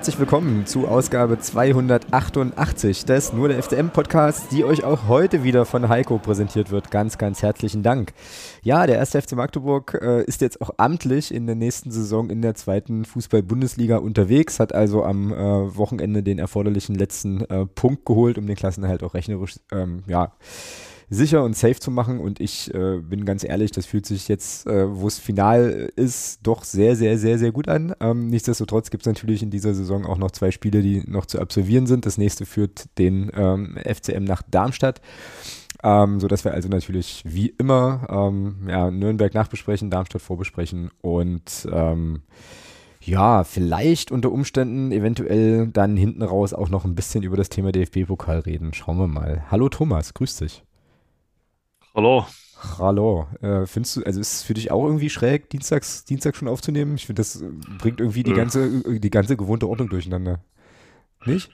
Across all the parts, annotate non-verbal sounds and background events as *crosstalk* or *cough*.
herzlich willkommen zu Ausgabe 288 des Nur der FCM Podcasts, die euch auch heute wieder von Heiko präsentiert wird. Ganz, ganz herzlichen Dank. Ja, der erste FC Magdeburg äh, ist jetzt auch amtlich in der nächsten Saison in der zweiten Fußball-Bundesliga unterwegs, hat also am äh, Wochenende den erforderlichen letzten äh, Punkt geholt, um den Klassenerhalt auch rechnerisch, ähm, ja, sicher und safe zu machen. Und ich äh, bin ganz ehrlich, das fühlt sich jetzt, äh, wo es final ist, doch sehr, sehr, sehr, sehr gut an. Ähm, nichtsdestotrotz gibt es natürlich in dieser Saison auch noch zwei Spiele, die noch zu absolvieren sind. Das nächste führt den ähm, FCM nach Darmstadt. Ähm, so dass wir also natürlich wie immer ähm, ja, Nürnberg nachbesprechen, Darmstadt vorbesprechen und ähm, ja, vielleicht unter Umständen eventuell dann hinten raus auch noch ein bisschen über das Thema DFB-Pokal reden. Schauen wir mal. Hallo Thomas, grüß dich. Hallo. Hallo. Äh, findest du, also ist es für dich auch irgendwie schräg, dienstags, Dienstag schon aufzunehmen? Ich finde, das bringt irgendwie die Nö. ganze, die ganze gewohnte Ordnung durcheinander. Nicht?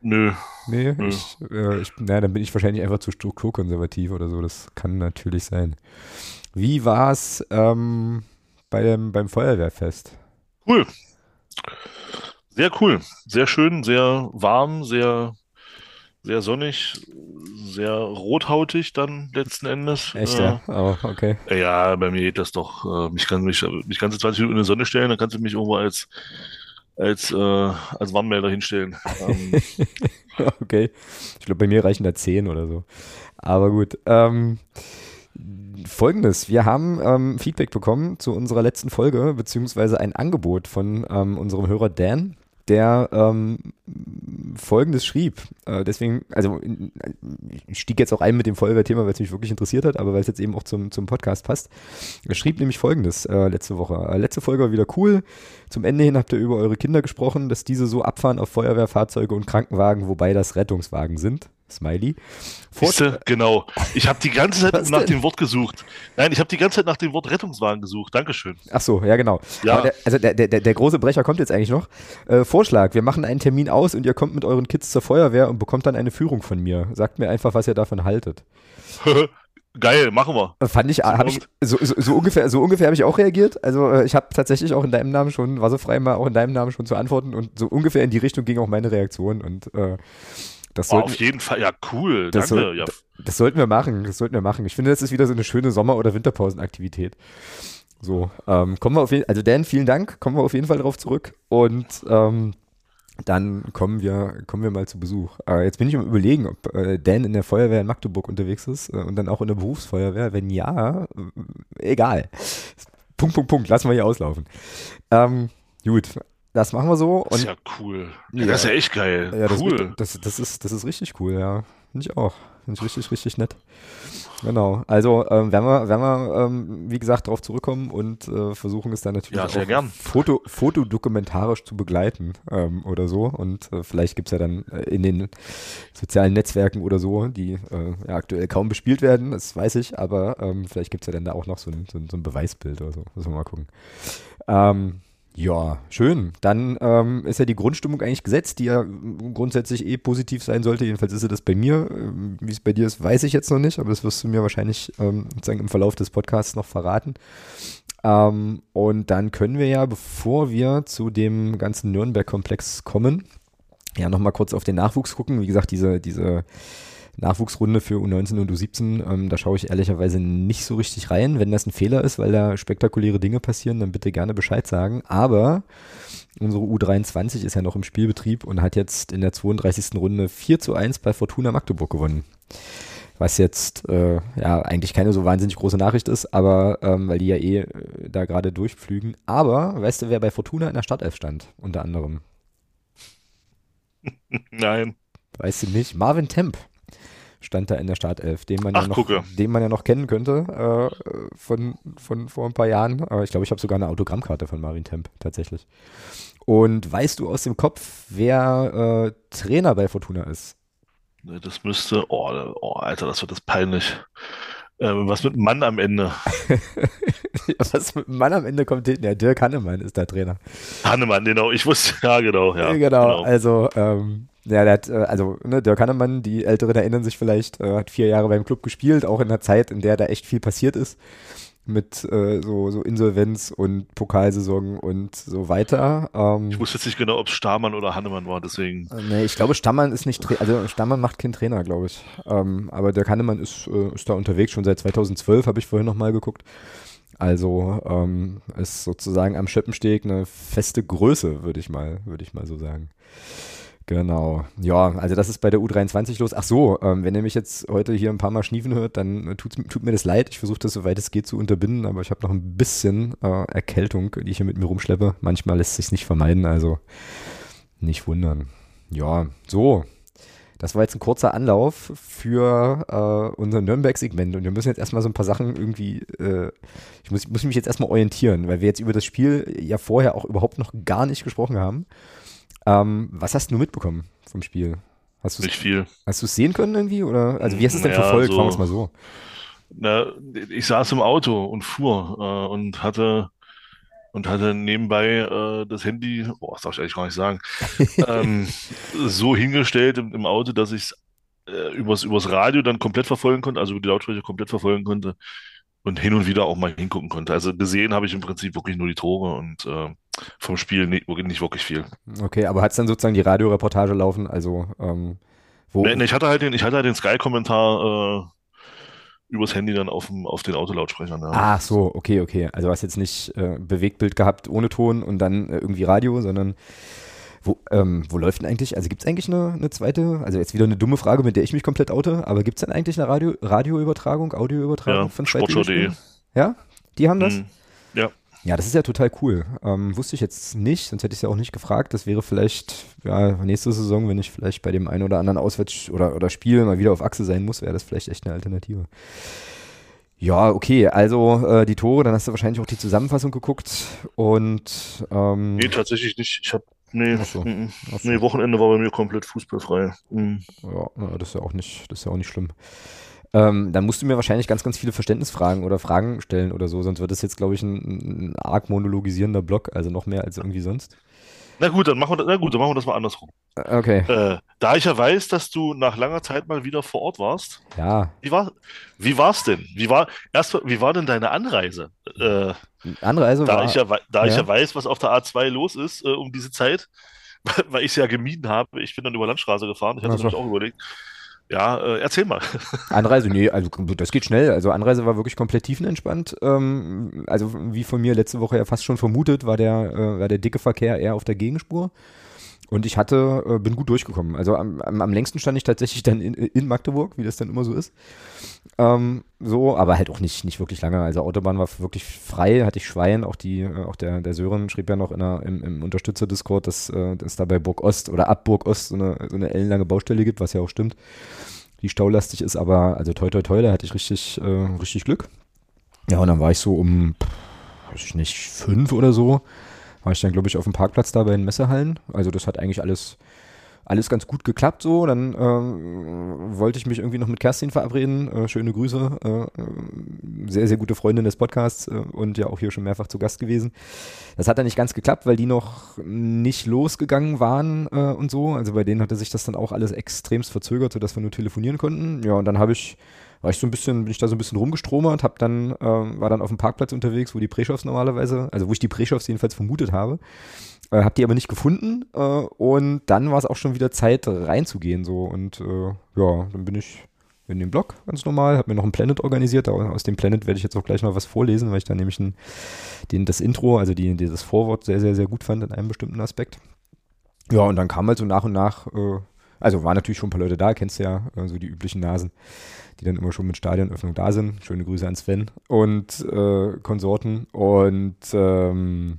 Nö. Nee, Nö. ich, äh, ich, na, dann bin ich wahrscheinlich einfach zu strukturkonservativ oder so. Das kann natürlich sein. Wie war es ähm, bei dem, beim Feuerwehrfest? Cool. Sehr cool. Sehr schön, sehr warm, sehr, sehr sonnig, sehr rothautig dann letzten Endes. Echt, Äh, ja? Oh, okay. ja, bei mir geht das doch. Äh, mich kann mich, mich ganze 20 Minuten in die Sonne stellen, dann kannst du mich irgendwo als, als, äh, als Warnmelder hinstellen. Ähm, *laughs* okay. Ich glaube, bei mir reichen da 10 oder so. Aber gut. Ähm, Folgendes, wir haben ähm, Feedback bekommen zu unserer letzten Folge, beziehungsweise ein Angebot von ähm, unserem Hörer Dan, der ähm, Folgendes schrieb. Äh, deswegen, also ich stieg jetzt auch ein mit dem Feuerwehrthema, weil es mich wirklich interessiert hat, aber weil es jetzt eben auch zum, zum Podcast passt. Er schrieb nämlich Folgendes äh, letzte Woche. Äh, letzte Folge war wieder cool. Zum Ende hin habt ihr über eure Kinder gesprochen, dass diese so abfahren auf Feuerwehrfahrzeuge und Krankenwagen, wobei das Rettungswagen sind. Smiley. Siehste, genau. Ich habe die ganze Zeit *laughs* nach denn? dem Wort gesucht. Nein, ich habe die ganze Zeit nach dem Wort Rettungswagen gesucht. Dankeschön. Ach so, ja genau. Ja. Der, also der, der, der große Brecher kommt jetzt eigentlich noch. Äh, Vorschlag, wir machen einen Termin aus und ihr kommt mit euren Kids zur Feuerwehr und bekommt dann eine Führung von mir. Sagt mir einfach, was ihr davon haltet. *laughs* Geil, machen wir. Äh, Fand ich, habe ich so, so, so ungefähr, so ungefähr habe ich auch reagiert. Also äh, ich habe tatsächlich auch in deinem Namen schon, war so frei mal auch in deinem Namen schon zu antworten und so ungefähr in die Richtung ging auch meine Reaktion und äh, das Oh, sollten, auf jeden Fall. Ja, cool. Das Danke. soll- ja, Das sollten wir machen, das sollten wir machen. Ich finde, das ist wieder so eine schöne Sommer- oder Winterpausenaktivität. So, ähm, kommen wir auf jeden also Dan, vielen Dank, kommen wir auf jeden Fall darauf zurück und ähm, dann kommen wir, kommen wir mal zu Besuch. Äh, jetzt bin ich am überlegen, ob äh, Dan in der Feuerwehr in Magdeburg unterwegs ist äh, und dann auch in der Berufsfeuerwehr. Wenn ja, äh, egal. Punkt, Punkt, Punkt, lassen wir hier auslaufen. Ähm, gut, das machen wir so. Das ist ja cool. Ja. Das ist ja echt geil. ja, das, cool. das, das, ist, das ist richtig cool, ja. Finde ich auch. Finde ich richtig, richtig nett. Genau. Also ähm, werden wir, werden wir ähm, wie gesagt, darauf zurückkommen und äh, versuchen es dann natürlich Ja, sehr auch gern. Foto, fotodokumentarisch zu begleiten ähm, oder so. Und äh, vielleicht gibt es ja dann äh, in den sozialen Netzwerken oder so, die äh, ja, aktuell kaum bespielt werden, das weiß ich, aber ähm, vielleicht gibt es ja dann da auch noch so ein, so, ein, so ein Beweisbild oder so. Müssen wir mal gucken. Ähm, ja, schön. Dann ähm, ist ja die Grundstimmung eigentlich gesetzt, die ja grundsätzlich eh positiv sein sollte. Jedenfalls ist sie das bei mir. Ähm, Wie es bei dir ist, weiß ich jetzt noch nicht, aber das wirst du mir wahrscheinlich ähm, sozusagen im Verlauf des Podcasts noch verraten. Ähm, und dann können wir ja, bevor wir zu dem ganzen Nürnberg-Komplex kommen, ja nochmal kurz auf den Nachwuchs gucken. Wie gesagt, diese, diese Nachwuchsrunde für U19 und U17, ähm, da schaue ich ehrlicherweise nicht so richtig rein. Wenn das ein Fehler ist, weil da spektakuläre Dinge passieren, dann bitte gerne Bescheid sagen. Aber unsere U23 ist ja noch im Spielbetrieb und hat jetzt in der 32. Runde 4 zu 1 bei Fortuna Magdeburg gewonnen. Was jetzt äh, ja eigentlich keine so wahnsinnig große Nachricht ist, aber ähm, weil die ja eh äh, da gerade durchpflügen. Aber weißt du, wer bei Fortuna in der Startelf stand? Unter anderem. *laughs* Nein. Weißt du nicht? Marvin Temp stand da in der Startelf, den man, ja Ach, noch, gucke. den man ja noch kennen könnte äh, von, von vor ein paar Jahren. Ich glaube, ich habe sogar eine Autogrammkarte von Marvin Temp tatsächlich. Und weißt du aus dem Kopf, wer äh, Trainer bei Fortuna ist? Das müsste. Oh, oh, Alter, das wird das peinlich. Ähm, was mit Mann am Ende? *laughs* Was mit Mann am Ende kommt hinten? Ja, Dirk Hannemann ist der Trainer. Hannemann, genau. Ich wusste. *laughs* Ja, genau. Ja, genau, also ähm, ja, der hat, äh, also ne, Dirk Hannemann, die Älteren erinnern sich vielleicht, äh, hat vier Jahre beim Club gespielt, auch in einer Zeit, in der da echt viel passiert ist. Mit äh, so, so Insolvenz und Pokalsaison und so weiter. Ähm, ich wusste jetzt nicht genau, ob es Stamann oder Hannemann war, deswegen. Äh, nee, ich glaube, Stammann ist nicht, also Stammann macht keinen Trainer, glaube ich. Ähm, aber der Hannemann ist, äh, ist da unterwegs, schon seit 2012, habe ich vorhin nochmal geguckt. Also ähm, ist sozusagen am Schöppensteg eine feste Größe, würde ich mal, würde ich mal so sagen. Genau. Ja, also das ist bei der U23 los. Ach so, ähm, wenn ihr mich jetzt heute hier ein paar Mal schniefen hört, dann tut, tut mir das leid. Ich versuche das, soweit es geht, zu unterbinden, aber ich habe noch ein bisschen äh, Erkältung, die ich hier mit mir rumschleppe. Manchmal lässt sich nicht vermeiden, also nicht wundern. Ja, so. Das war jetzt ein kurzer Anlauf für äh, unser Nürnberg-Segment und wir müssen jetzt erstmal so ein paar Sachen irgendwie, äh, ich muss, muss mich jetzt erstmal orientieren, weil wir jetzt über das Spiel ja vorher auch überhaupt noch gar nicht gesprochen haben. Ähm, was hast du mitbekommen vom Spiel? Hast Nicht viel. Hast du es sehen können irgendwie? Oder? Also wie hast du es denn ja, verfolgt? So, Fangen wir es mal so. Na, ich saß im Auto und fuhr äh, und hatte und hatte nebenbei äh, das Handy, boah, das darf ich eigentlich gar nicht sagen, *laughs* ähm, so hingestellt im, im Auto, dass ich es äh, übers, übers Radio dann komplett verfolgen konnte, also über die Lautsprecher komplett verfolgen konnte und hin und wieder auch mal hingucken konnte. Also gesehen habe ich im Prinzip wirklich nur die Tore und äh, vom Spiel nicht, nicht wirklich viel. Okay, aber hat es dann sozusagen die Radioreportage laufen? Also, ähm, wo? Nee, nee, ich hatte halt den, ich hatte halt den Sky-Kommentar äh, übers Handy dann auf, dem, auf den Autolautsprechern. Ja. Ach so, okay, okay. Also hast jetzt nicht äh, Bewegtbild gehabt ohne Ton und dann äh, irgendwie Radio, sondern wo, ähm, wo läuft denn eigentlich, also gibt es eigentlich eine, eine, zweite, also jetzt wieder eine dumme Frage, mit der ich mich komplett oute, aber gibt es denn eigentlich eine Radio, Radioübertragung, Audioübertragung ja, von Sportschau.de? Ja, die haben das? Mm, ja. Das ist ja total cool. Ähm, wusste ich jetzt nicht, sonst hätte ich es ja auch nicht gefragt. Das wäre vielleicht, ja, nächste Saison, wenn ich vielleicht bei dem einen oder anderen Auswärts- oder, oder Spiel mal wieder auf Achse sein muss, wäre das vielleicht echt eine Alternative. Ja, okay, also äh, die Tore, dann hast du wahrscheinlich auch die Zusammenfassung geguckt und ähm, Nee, tatsächlich nicht. Ich habe nee, so. Mm, mm. nee, Wochenende war bei mir komplett fußballfrei. Mhm. Ja, das ist ja auch nicht, das ist ja auch nicht schlimm. Ähm, dann musst du mir wahrscheinlich ganz, ganz viele Verständnisfragen oder Fragen stellen oder so, sonst wird das jetzt, glaube ich, ein, ein arg monologisierender Blog, also noch mehr als irgendwie sonst. Na gut, dann machen wir, na gut, dann machen wir das mal andersrum. Äh, okay. Äh, da ich ja weiß, dass du nach langer Zeit mal wieder vor Ort warst. Ja. Wie war wie war's denn? Wie war erst wie war denn deine Anreise? Äh, Anreise da war, ich ja da ja. ich ja weiß, was auf der A2 los ist äh, um diese Zeit, *laughs* weil ich es ja gemieden habe. Ich bin dann über Landstraße gefahren. Ich hatte es auch überlegt. Ja, äh, erzähl mal. *laughs* Anreise, nee, also das geht schnell. Also Anreise war wirklich komplett tiefenentspannt. Ähm, also wie von mir letzte Woche ja fast schon vermutet, war der, äh, war der dicke Verkehr eher auf der Gegenspur. Und ich hatte, äh, bin gut durchgekommen. Also am, am, am, längsten stand ich tatsächlich dann in, in Magdeburg, wie das dann immer so ist. Ähm, so, aber halt auch nicht, nicht wirklich lange. Also Autobahn war wirklich frei, hatte ich Schwein. Auch die, äh, auch der, der Sören schrieb ja noch in der, im, im Unterstützer-Discord, dass äh, es da bei Burg Ost oder ab Burg Ost so eine, so eine ellenlange Baustelle gibt, was ja auch stimmt. Die staulastig ist, aber also toi toi toi, da hatte ich richtig, äh, richtig Glück. Ja, und dann war ich so um, weiß ich nicht, fünf oder so war ich dann, glaube ich, auf dem Parkplatz da bei den Messehallen. Also das hat eigentlich alles, alles ganz gut geklappt so. Dann ähm, wollte ich mich irgendwie noch mit Kerstin verabreden. Äh, schöne Grüße. Äh, sehr, sehr gute Freundin des Podcasts äh, und ja auch hier schon mehrfach zu Gast gewesen. Das hat dann nicht ganz geklappt, weil die noch nicht losgegangen waren äh, und so. Also bei denen hatte sich das dann auch alles extremst verzögert, sodass wir nur telefonieren konnten. Ja, und dann habe ich war ich so ein bisschen, bin ich da so ein bisschen rumgestromert, hab dann, ähm, war dann auf dem Parkplatz unterwegs, wo die Preschows normalerweise, also wo ich die Preschows jedenfalls vermutet habe. Äh, hab die aber nicht gefunden äh, und dann war es auch schon wieder Zeit reinzugehen so und äh, ja, dann bin ich in den Blog ganz normal, habe mir noch ein Planet organisiert. Aus dem Planet werde ich jetzt auch gleich noch was vorlesen, weil ich da nämlich ein, den, das Intro, also die, dieses Vorwort sehr, sehr, sehr gut fand in einem bestimmten Aspekt. Ja, und dann kam halt so nach und nach, äh, also waren natürlich schon ein paar Leute da, kennst du ja, äh, so die üblichen Nasen die dann immer schon mit Stadionöffnung da sind. Schöne Grüße an Sven und äh, Konsorten. Und ähm,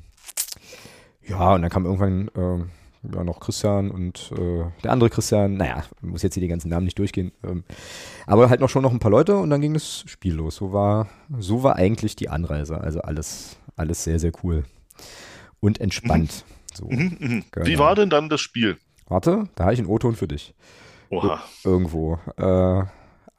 ja, und dann kam irgendwann äh, ja, noch Christian und äh, der andere Christian. Naja, muss jetzt hier die ganzen Namen nicht durchgehen. Ähm, aber halt noch schon noch ein paar Leute und dann ging das Spiel los. So war, so war eigentlich die Anreise. Also alles, alles sehr, sehr cool. Und entspannt. Mhm. So, mhm, mh. genau. Wie war denn dann das Spiel? Warte, da habe ich einen O-Ton für dich. Oha. irgendwo. Äh,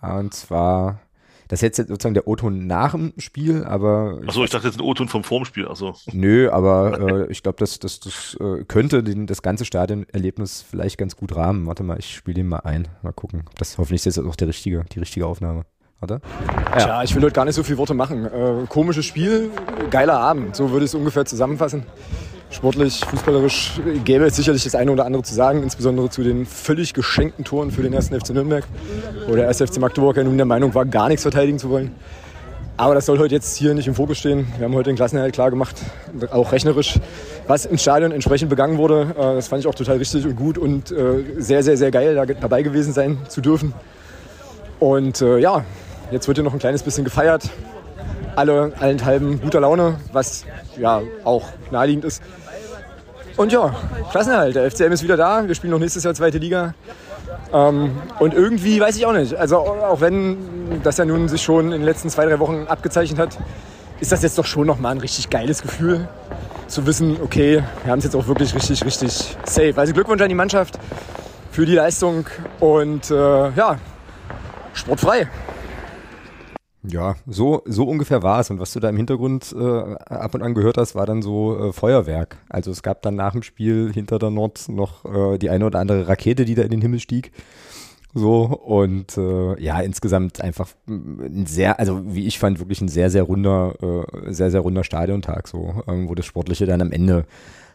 und zwar, das ist jetzt sozusagen der O-Ton nach dem Spiel, aber. Achso, ich dachte jetzt ein O-Ton vom Vormspiel, achso. Nö, aber äh, ich glaube, das, das, das äh, könnte den, das ganze Stadionerlebnis vielleicht ganz gut rahmen. Warte mal, ich spiele den mal ein. Mal gucken. Das hoffentlich ist jetzt auch der richtige, die richtige Aufnahme. oder? Ja. Tja, ich will heute gar nicht so viele Worte machen. Äh, komisches Spiel, geiler Abend, so würde ich es ungefähr zusammenfassen. Sportlich, fußballerisch gäbe es sicherlich das eine oder andere zu sagen, insbesondere zu den völlig geschenkten Toren für den ersten FC Nürnberg, wo der erste FC Magdeburg ja nun der Meinung war, gar nichts verteidigen zu wollen. Aber das soll heute jetzt hier nicht im Fokus stehen. Wir haben heute den Klassenerhalt klar gemacht, auch rechnerisch. Was im Stadion entsprechend begangen wurde, äh, das fand ich auch total richtig und gut und äh, sehr, sehr, sehr geil, da dabei gewesen sein zu dürfen. Und äh, ja, jetzt wird hier noch ein kleines bisschen gefeiert. Alle allenthalben guter Laune, was ja auch naheliegend ist. Und ja, Klassenerhalt. Der FCM ist wieder da. Wir spielen noch nächstes Jahr zweite Liga. Ähm, und irgendwie weiß ich auch nicht. Also auch wenn das ja nun sich schon in den letzten zwei, drei Wochen abgezeichnet hat, ist das jetzt doch schon nochmal ein richtig geiles Gefühl zu wissen, okay, wir haben es jetzt auch wirklich richtig, richtig safe. Also Glückwunsch an die Mannschaft für die Leistung und äh, ja, sportfrei. Ja, so, so ungefähr war es. Und was du da im Hintergrund äh, ab und an gehört hast, war dann so äh, Feuerwerk. Also es gab dann nach dem Spiel hinter der Nord noch äh, die eine oder andere Rakete, die da in den Himmel stieg. So, und äh, ja, insgesamt einfach ein sehr, also wie ich fand, wirklich ein sehr, sehr runder, äh, sehr, sehr runder Stadiontag, so, ähm, wo das Sportliche dann am Ende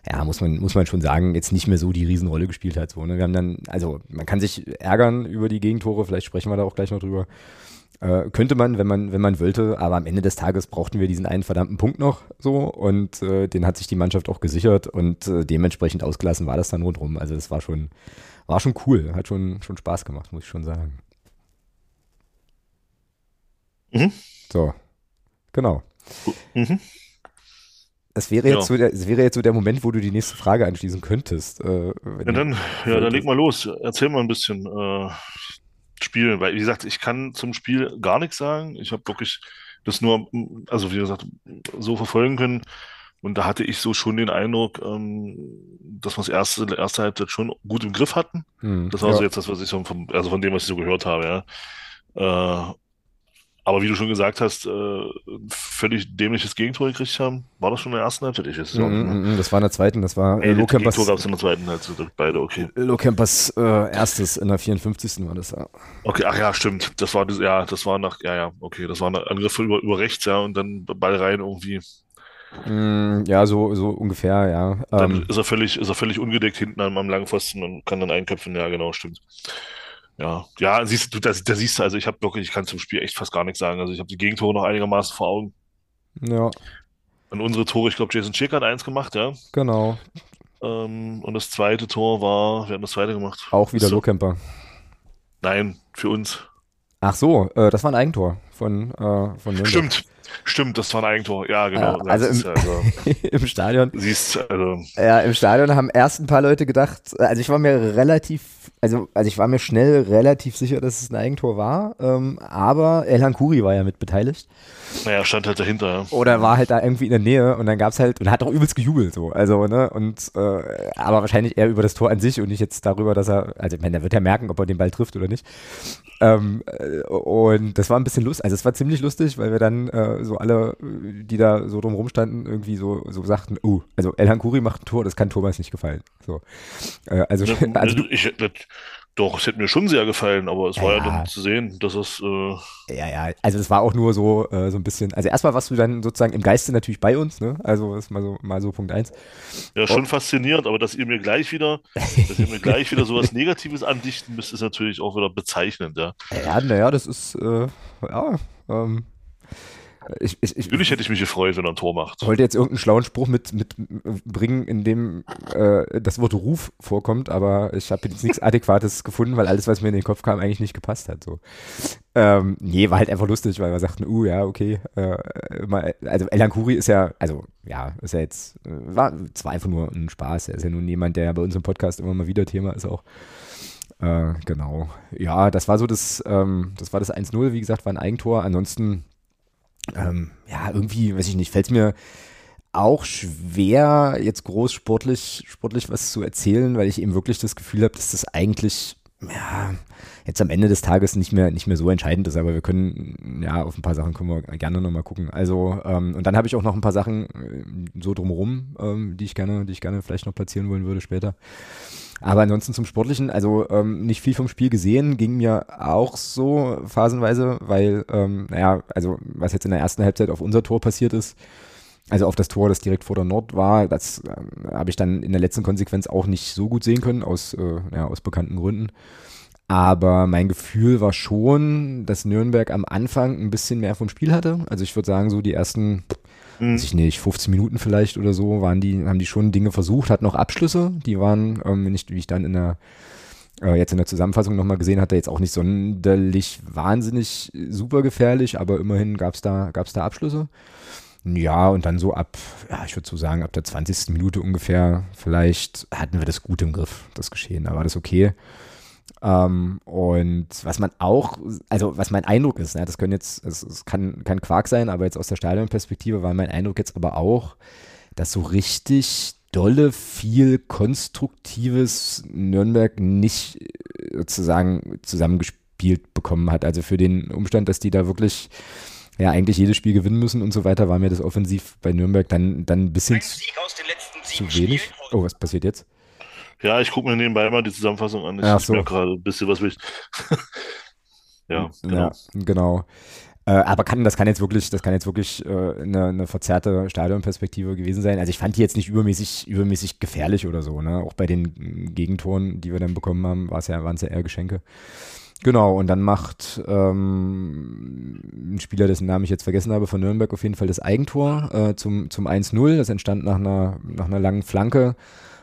ja, muss man, muss man schon sagen, jetzt nicht mehr so die Riesenrolle gespielt hat. So, ne? Wir haben dann, also man kann sich ärgern über die Gegentore, vielleicht sprechen wir da auch gleich noch drüber. Äh, könnte man, wenn man, wenn man wollte, aber am Ende des Tages brauchten wir diesen einen verdammten Punkt noch so und äh, den hat sich die Mannschaft auch gesichert und äh, dementsprechend ausgelassen war das dann rundherum. Also das war schon, war schon cool, hat schon, schon Spaß gemacht, muss ich schon sagen. Mhm. So, genau. Mhm. Es wäre, jetzt ja. so der, es wäre jetzt so der Moment, wo du die nächste Frage anschließen könntest. Äh, ja, dann, ja, dann leg mal los. Erzähl mal ein bisschen. Äh, Spiel, weil wie gesagt, ich kann zum Spiel gar nichts sagen. Ich habe wirklich das nur, also wie gesagt, so verfolgen können. Und da hatte ich so schon den Eindruck, ähm, dass wir das erste, erste Halbzeit schon gut im Griff hatten. Hm, das war ja. so jetzt das, was ich so von, also von dem, was ich so gehört habe, ja. Äh, aber wie du schon gesagt hast, äh, völlig dämliches Gegentor gekriegt haben. War das schon in der ersten Halbzeit? Ich weiß mm, mm, das war in der zweiten. Das war äh, Lohkempers. Gegentor gab es in der zweiten Halbzeit. Beide, okay. Lohkempers äh, erstes in der 54. war das, ja. Okay, ach ja, stimmt. Das war, ja, das war nach, ja, ja, okay. Das war ein Angriff über, über rechts, ja, und dann Ball rein irgendwie. Mm, ja, so, so ungefähr, ja. Dann ähm, ist er völlig, ist er völlig ungedeckt hinten am, am Langpfosten und kann dann einköpfen. Ja, genau, stimmt. Ja, ja, siehst du, da, da siehst du, also ich habe wirklich, ich kann zum Spiel echt fast gar nichts sagen. Also ich habe die Gegentore noch einigermaßen vor Augen. Ja. Und unsere Tore, ich glaube, Jason Schick hat eins gemacht, ja. Genau. Ähm, und das zweite Tor war, wer hat das zweite gemacht? Auch wieder so. Lohkemper. Nein, für uns. Ach so, äh, das war ein Eigentor von, äh, von Nürnberg. Stimmt, Stimmt, das war ein Eigentor, ja, genau. Ja, also, im, also *laughs* im, Stadion. Siehst also. Ja, im Stadion haben erst ein paar Leute gedacht, also ich war mir relativ, also, also ich war mir schnell relativ sicher, dass es ein Eigentor war, ähm, aber Elhan Kuri war ja mit beteiligt. Naja, stand halt dahinter. Oder war halt da irgendwie in der Nähe und dann gab es halt, und hat auch übelst gejubelt so, also, ne, und, äh, aber wahrscheinlich eher über das Tor an sich und nicht jetzt darüber, dass er, also ich meine, der wird ja merken, ob er den Ball trifft oder nicht. Ähm, äh, und das war ein bisschen lustig, also es war ziemlich lustig, weil wir dann äh, so alle, die da so drumherum standen, irgendwie so, so sagten, oh, also Elhan Kuri macht ein Tor, das kann Thomas nicht gefallen. So. Äh, also, *laughs* also ich, doch, es hätte mir schon sehr gefallen, aber es ja, war ja dann zu sehen, dass es. Äh ja, ja, also es war auch nur so, äh, so ein bisschen. Also erstmal warst du dann sozusagen im Geiste natürlich bei uns, ne? Also ist mal so, mal so Punkt eins. Ja, schon oh. faszinierend, aber dass ihr mir gleich wieder, *laughs* dass ihr mir gleich wieder sowas Negatives andichten müsst, ist natürlich auch wieder bezeichnend, ja. Ja, naja, das ist, äh, ja, ähm, ich, ich, ich, Natürlich hätte ich mich gefreut, wenn er ein Tor macht. Ich wollte jetzt irgendeinen schlauen Spruch mit, mit bringen, in dem äh, das Wort Ruf vorkommt, aber ich habe jetzt nichts Adäquates gefunden, weil alles, was mir in den Kopf kam, eigentlich nicht gepasst hat. So. Ähm, nee, war halt einfach lustig, weil wir sagten, uh, ja, okay. Äh, mal, also Elan Kuri ist ja, also ja, ist ja jetzt, äh, war zwar einfach nur ein Spaß. Er ist ja nun jemand, der ja bei uns im Podcast immer mal wieder Thema ist auch. Äh, genau. Ja, das war so das, ähm, das war das 1-0, wie gesagt, war ein Eigentor. Ansonsten ähm, ja, irgendwie, weiß ich nicht, fällt mir auch schwer, jetzt groß sportlich, sportlich was zu erzählen, weil ich eben wirklich das Gefühl habe, dass das eigentlich, ja, jetzt am Ende des Tages nicht mehr, nicht mehr so entscheidend ist, aber wir können, ja, auf ein paar Sachen können wir gerne nochmal gucken. Also, ähm, und dann habe ich auch noch ein paar Sachen äh, so drumherum, ähm, die ich gerne, die ich gerne vielleicht noch platzieren wollen würde später. Aber ansonsten zum Sportlichen, also ähm, nicht viel vom Spiel gesehen, ging mir auch so phasenweise, weil, ähm, naja, also was jetzt in der ersten Halbzeit auf unser Tor passiert ist, also auf das Tor, das direkt vor der Nord war, das äh, habe ich dann in der letzten Konsequenz auch nicht so gut sehen können, aus, äh, ja, aus bekannten Gründen. Aber mein Gefühl war schon, dass Nürnberg am Anfang ein bisschen mehr vom Spiel hatte. Also ich würde sagen, so die ersten, mhm. weiß ich nicht, 15 Minuten vielleicht oder so, waren die, haben die schon Dinge versucht, hatten noch Abschlüsse. Die waren, ähm, nicht, wie ich dann in der äh, jetzt in der Zusammenfassung nochmal gesehen hatte, jetzt auch nicht sonderlich wahnsinnig super gefährlich, aber immerhin gab es da, gab's da Abschlüsse. Ja, und dann so ab, ja, ich würde so sagen, ab der 20. Minute ungefähr, vielleicht hatten wir das gut im Griff, das Geschehen. Da war das okay. Ähm, und was man auch, also was mein Eindruck ist, ne, das können jetzt, es, es kann kein Quark sein, aber jetzt aus der Stadionperspektive war mein Eindruck jetzt aber auch, dass so richtig dolle viel konstruktives Nürnberg nicht äh, sozusagen zusammengespielt bekommen hat. Also für den Umstand, dass die da wirklich ja eigentlich jedes Spiel gewinnen müssen und so weiter, war mir das offensiv bei Nürnberg dann, dann ein bisschen zu, zu wenig. Oh, was passiert jetzt? Ja, ich gucke mir nebenbei mal die Zusammenfassung an. Ich Ach so. gerade ein bisschen was wichtig. *laughs* ja, genau. Ja, genau. Äh, aber kann, das kann jetzt wirklich, das kann jetzt wirklich äh, eine, eine, verzerrte Stadionperspektive gewesen sein. Also ich fand die jetzt nicht übermäßig, übermäßig gefährlich oder so. Ne? Auch bei den Gegentoren, die wir dann bekommen haben, ja, waren es ja eher Geschenke. Genau, und dann macht ähm, ein Spieler, dessen Namen ich jetzt vergessen habe, von Nürnberg auf jeden Fall das Eigentor äh, zum, zum 1-0. Das entstand nach einer, nach einer langen Flanke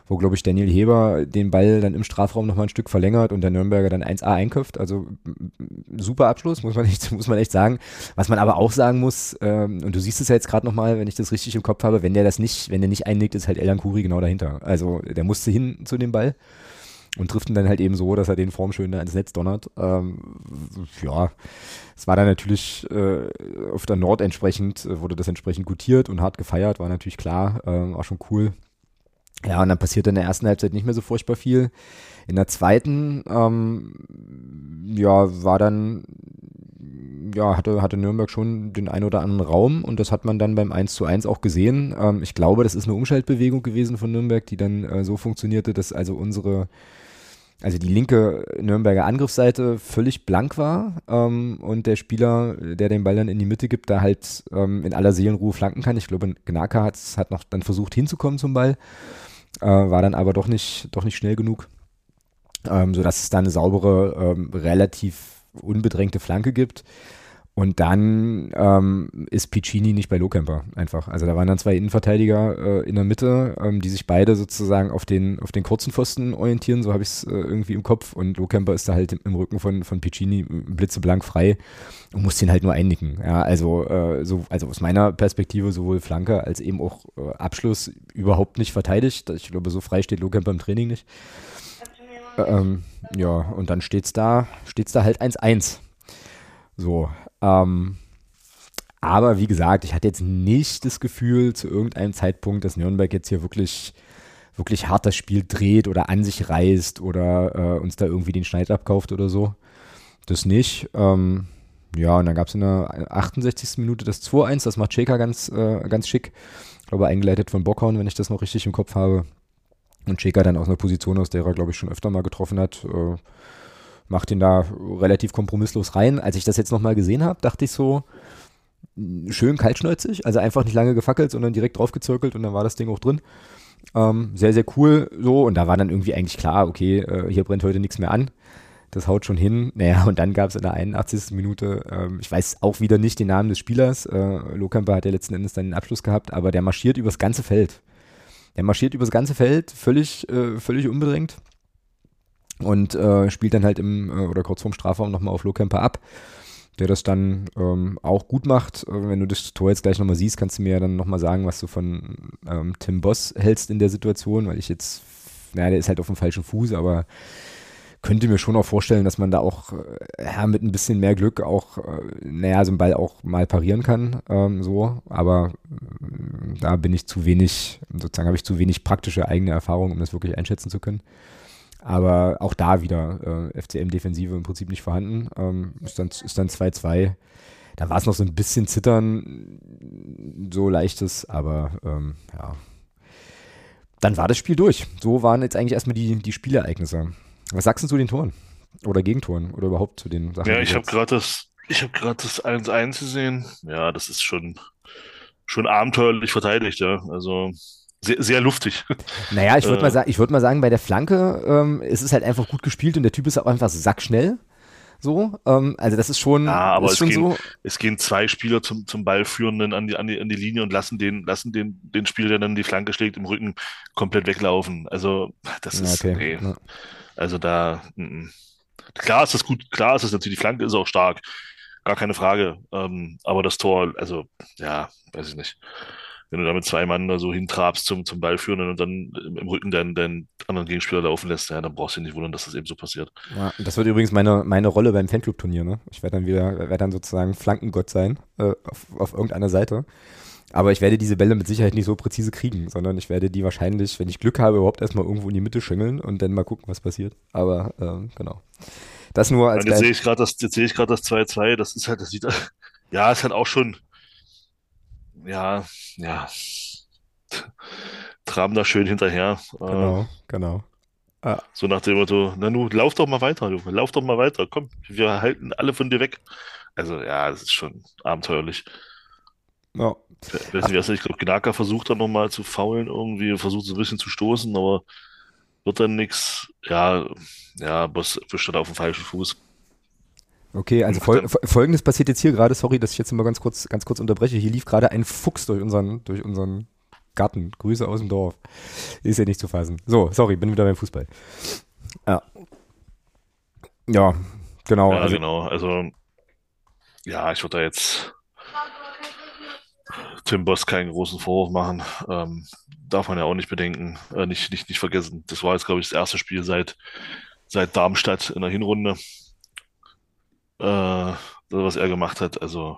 wo, glaube ich, Daniel Heber den Ball dann im Strafraum nochmal ein Stück verlängert und der Nürnberger dann 1A einköpft. Also super Abschluss, muss man echt, *laughs* muss man echt sagen. Was man aber auch sagen muss, ähm, und du siehst es ja jetzt gerade nochmal, wenn ich das richtig im Kopf habe, wenn der das nicht, wenn der nicht einlegt, ist halt Elan Kuri genau dahinter. Also der musste hin zu dem Ball und trifft ihn dann halt eben so, dass er den formschön da ins Netz donnert. Ähm, ja, es war dann natürlich äh, auf der Nord entsprechend, äh, wurde das entsprechend gutiert und hart gefeiert, war natürlich klar, äh, war schon cool. Ja, und dann passierte in der ersten Halbzeit nicht mehr so furchtbar viel. In der zweiten, ähm, ja, war dann, ja, hatte, hatte Nürnberg schon den ein oder anderen Raum und das hat man dann beim 1 zu 1 auch gesehen. Ähm, ich glaube, das ist eine Umschaltbewegung gewesen von Nürnberg, die dann äh, so funktionierte, dass also unsere also die linke Nürnberger Angriffsseite völlig blank war ähm, und der Spieler, der den Ball dann in die Mitte gibt, da halt ähm, in aller Seelenruhe flanken kann. Ich glaube, Gnaka hat, hat noch dann versucht hinzukommen zum Ball, äh, war dann aber doch nicht, doch nicht schnell genug, ähm, sodass es da eine saubere, ähm, relativ unbedrängte Flanke gibt. Und dann ähm, ist Piccini nicht bei Lohkemper einfach. Also da waren dann zwei Innenverteidiger äh, in der Mitte, ähm, die sich beide sozusagen auf den, auf den kurzen Pfosten orientieren, so habe ich es äh, irgendwie im Kopf. Und Lohkemper ist da halt im, Rücken von, von Piccini blitzeblank frei und muss den halt nur einnicken. Ja, also, äh, so, also aus meiner Perspektive sowohl Flanke als eben auch äh, Abschluss überhaupt nicht verteidigt. Ich glaube, so frei steht Lohkemper im Training nicht. Ähm, ja, und dann steht es da, steht's da halt 1-1. So, ähm, aber wie gesagt, ich hatte jetzt nicht das Gefühl zu irgendeinem Zeitpunkt, dass Nürnberg jetzt hier wirklich, wirklich hart das Spiel dreht oder an sich reißt oder äh, uns da irgendwie den Schneid abkauft oder so. Das nicht. Ähm, ja, und dann gab es in der 68. Minute das 2-1, das macht Cheka ganz, äh, ganz schick. Ich glaube, eingeleitet von Bockhorn, wenn ich das noch richtig im Kopf habe. Und Cheka dann aus einer Position, aus der er, glaube ich, schon öfter mal getroffen hat. Äh, macht ihn da relativ kompromisslos rein. Als ich das jetzt nochmal gesehen habe, dachte ich so, schön kaltschnäuzig, also einfach nicht lange gefackelt, sondern direkt draufgezirkelt und dann war das Ding auch drin. Ähm, sehr, sehr cool so und da war dann irgendwie eigentlich klar, okay, äh, hier brennt heute nichts mehr an. Das haut schon hin. *laughs* Naja, und dann gab es in der 81. Minute, ähm, ich weiß auch wieder nicht den Namen des Spielers, äh, Lohkamper hat ja letzten Endes dann den Abschluss gehabt, aber der marschiert übers ganze Feld. Der marschiert übers ganze Feld, völlig, äh, völlig unbedrängt und äh, spielt dann halt im äh, oder kurz vorm Strafraum nochmal auf Lohkemper ab, der das dann ähm, auch gut macht. Äh, wenn du das Tor jetzt gleich nochmal siehst, kannst du mir ja dann nochmal sagen, was du von ähm, Tim Boss hältst in der Situation, weil ich jetzt, naja, der ist halt auf dem falschen Fuß, aber könnte mir schon auch vorstellen, dass man da auch äh, ja, mit ein bisschen mehr Glück auch, äh, naja, so einen Ball auch mal parieren kann, ähm, so, aber da bin ich zu wenig, sozusagen habe ich zu wenig praktische eigene Erfahrung, um das wirklich einschätzen zu können. Aber auch da wieder äh, FCM-Defensive im Prinzip nicht vorhanden. Ähm, ist dann 2-2. Da war es noch so ein bisschen Zittern, so leichtes, aber ähm, ja. dann war das Spiel durch. So waren jetzt eigentlich erstmal die, die Spielereignisse. Was sagst du zu den Toren? Oder Gegentoren? Oder überhaupt zu den Sachen? Ja, ich habe gerade das, ich habe gerade das 1-1 gesehen. Ja, das ist schon, schon abenteuerlich verteidigt, ja. Also sehr, sehr luftig. *laughs* Naja, ich würde äh, mal, sagen, würd mal sagen, bei der Flanke ähm, es ist halt einfach gut gespielt und der Typ ist auch einfach sackschnell. So, ähm, also das ist schon, ja, aber ist es, schon gehen, so. es gehen zwei Spieler zum, zum Ballführenden an die, an, die, an die Linie und lassen den, lassen den, den Spieler, der dann die Flanke schlägt, im Rücken komplett weglaufen. Also, das ist, okay. nee. Ja. Also da, m -m. klar ist das gut, klar ist das natürlich, die Flanke ist auch stark, gar keine Frage. Ähm, aber das Tor, also, ja, weiß ich nicht wenn du da mit zwei Mann da so hintrabst zum, zum Ballführenden und dann im Rücken deinen, deinen anderen Gegenspieler laufen lässt, ja, dann brauchst du dich nicht wundern, dass das eben so passiert. Ja, das wird übrigens meine, meine Rolle beim Fanclub-Turnier, ne? Ich werde dann wieder, werde dann sozusagen Flankengott sein, äh, auf, auf irgendeiner Seite. Aber ich werde diese Bälle mit Sicherheit nicht so präzise kriegen, sondern ich werde die wahrscheinlich, wenn ich Glück habe, überhaupt erstmal irgendwo in die Mitte schüngeln und dann mal gucken, was passiert. Aber ähm, genau. Das nur als. Ja, jetzt sehe ich gerade das, jetzt sehe ich gerade das 2-2, das ist halt, das sieht, *laughs* ja, ist halt auch schon, ja, ja, traben da schön hinterher. Genau, genau. Ah. So nach dem Motto, na nu, lauf doch mal weiter, Junge, lauf doch mal weiter, komm, wir halten alle von dir weg. Also ja, das ist schon abenteuerlich. Ja. Ich weiß nicht, ich glaube, Gnaka versucht dann nochmal zu faulen irgendwie, versucht so ein bisschen zu stoßen, aber wird dann nichts. Ja, ja, Boss wischt dann auf dem falschen Fuß. Okay, also fol folgendes passiert jetzt hier gerade, sorry, dass ich jetzt mal ganz kurz, ganz kurz unterbreche. Hier lief gerade ein Fuchs durch unseren, durch unseren Garten. Grüße aus dem Dorf. Ist ja nicht zu fassen. So, sorry, bin wieder beim Fußball. Ja. Ja, genau. Ja, also, genau. Also, ja, ich würde da jetzt Tim Boss keinen großen Vorwurf machen. Ähm, darf man ja auch nicht bedenken, äh, nicht, nicht, nicht vergessen. Das war jetzt, glaube ich, das erste Spiel seit, seit Darmstadt in der Hinrunde äh, was er gemacht hat. Also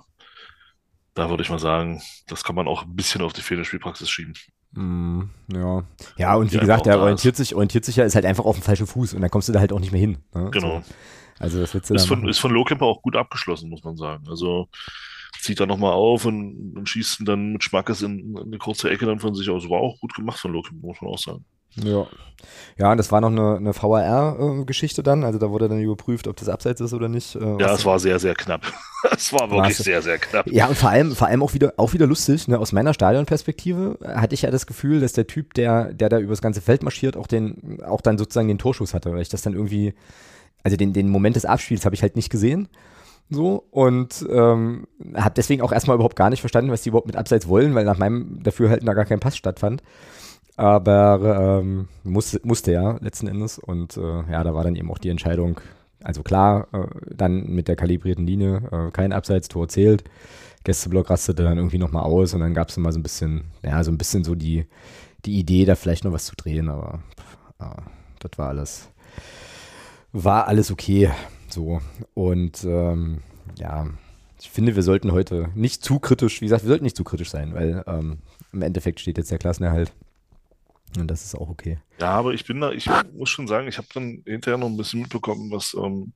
da würde ich mal sagen, das kann man auch ein bisschen auf die fehlende Spielpraxis schieben. Mm, ja. Ja, und wie gesagt, er orientiert sich, orientiert sich ja, ist halt einfach auf dem falschen Fuß und dann kommst du da halt auch nicht mehr hin. Ne? Genau. So. Also das wird ist, von, ist von Lohkemper auch gut abgeschlossen, muss man sagen. Also zieht er nochmal auf und, und schießt ihn dann mit Schmackes in, in, eine kurze Ecke dann von sich aus. War auch gut gemacht von Lohkemper, muss man auch sagen. Ja. Ja, und das war noch eine, eine VAR-Geschichte dann. Also da wurde dann überprüft, ob das abseits ist oder nicht. Äh, ja, es war sehr, sehr knapp. *laughs* Es war wirklich Maße. sehr, sehr knapp. Ja, und vor allem, vor allem auch wieder, auch wieder lustig, ne? aus meiner Stadionperspektive hatte ich ja das Gefühl, dass der Typ, der, der da übers ganze Feld marschiert, auch den, auch dann sozusagen den Torschuss hatte, weil ich das dann irgendwie, also den, den Moment des Abspiels habe ich halt nicht gesehen. So, und ähm, habe deswegen auch erstmal überhaupt gar nicht verstanden, was die überhaupt mit Abseits wollen, weil nach meinem Dafürhalten da gar kein Pass stattfand. Aber ähm, muss, musste ja letzten Endes. Und äh, ja, da war dann eben auch die Entscheidung, also klar, äh, dann mit der kalibrierten Linie, äh, kein Abseits-Tor zählt. Gästeblock rastete dann irgendwie nochmal aus und dann gab es mal so ein bisschen, ja, so ein bisschen so die, die Idee, da vielleicht noch was zu drehen, aber ja, das war alles, war alles okay. So. Und ähm, ja, ich finde, wir sollten heute nicht zu kritisch, wie gesagt, wir sollten nicht zu kritisch sein, weil ähm, im Endeffekt steht jetzt der Klassenerhalt und das ist auch okay. Ja, aber ich bin da, ich muss schon sagen, ich habe dann hinterher noch ein bisschen mitbekommen, was ähm,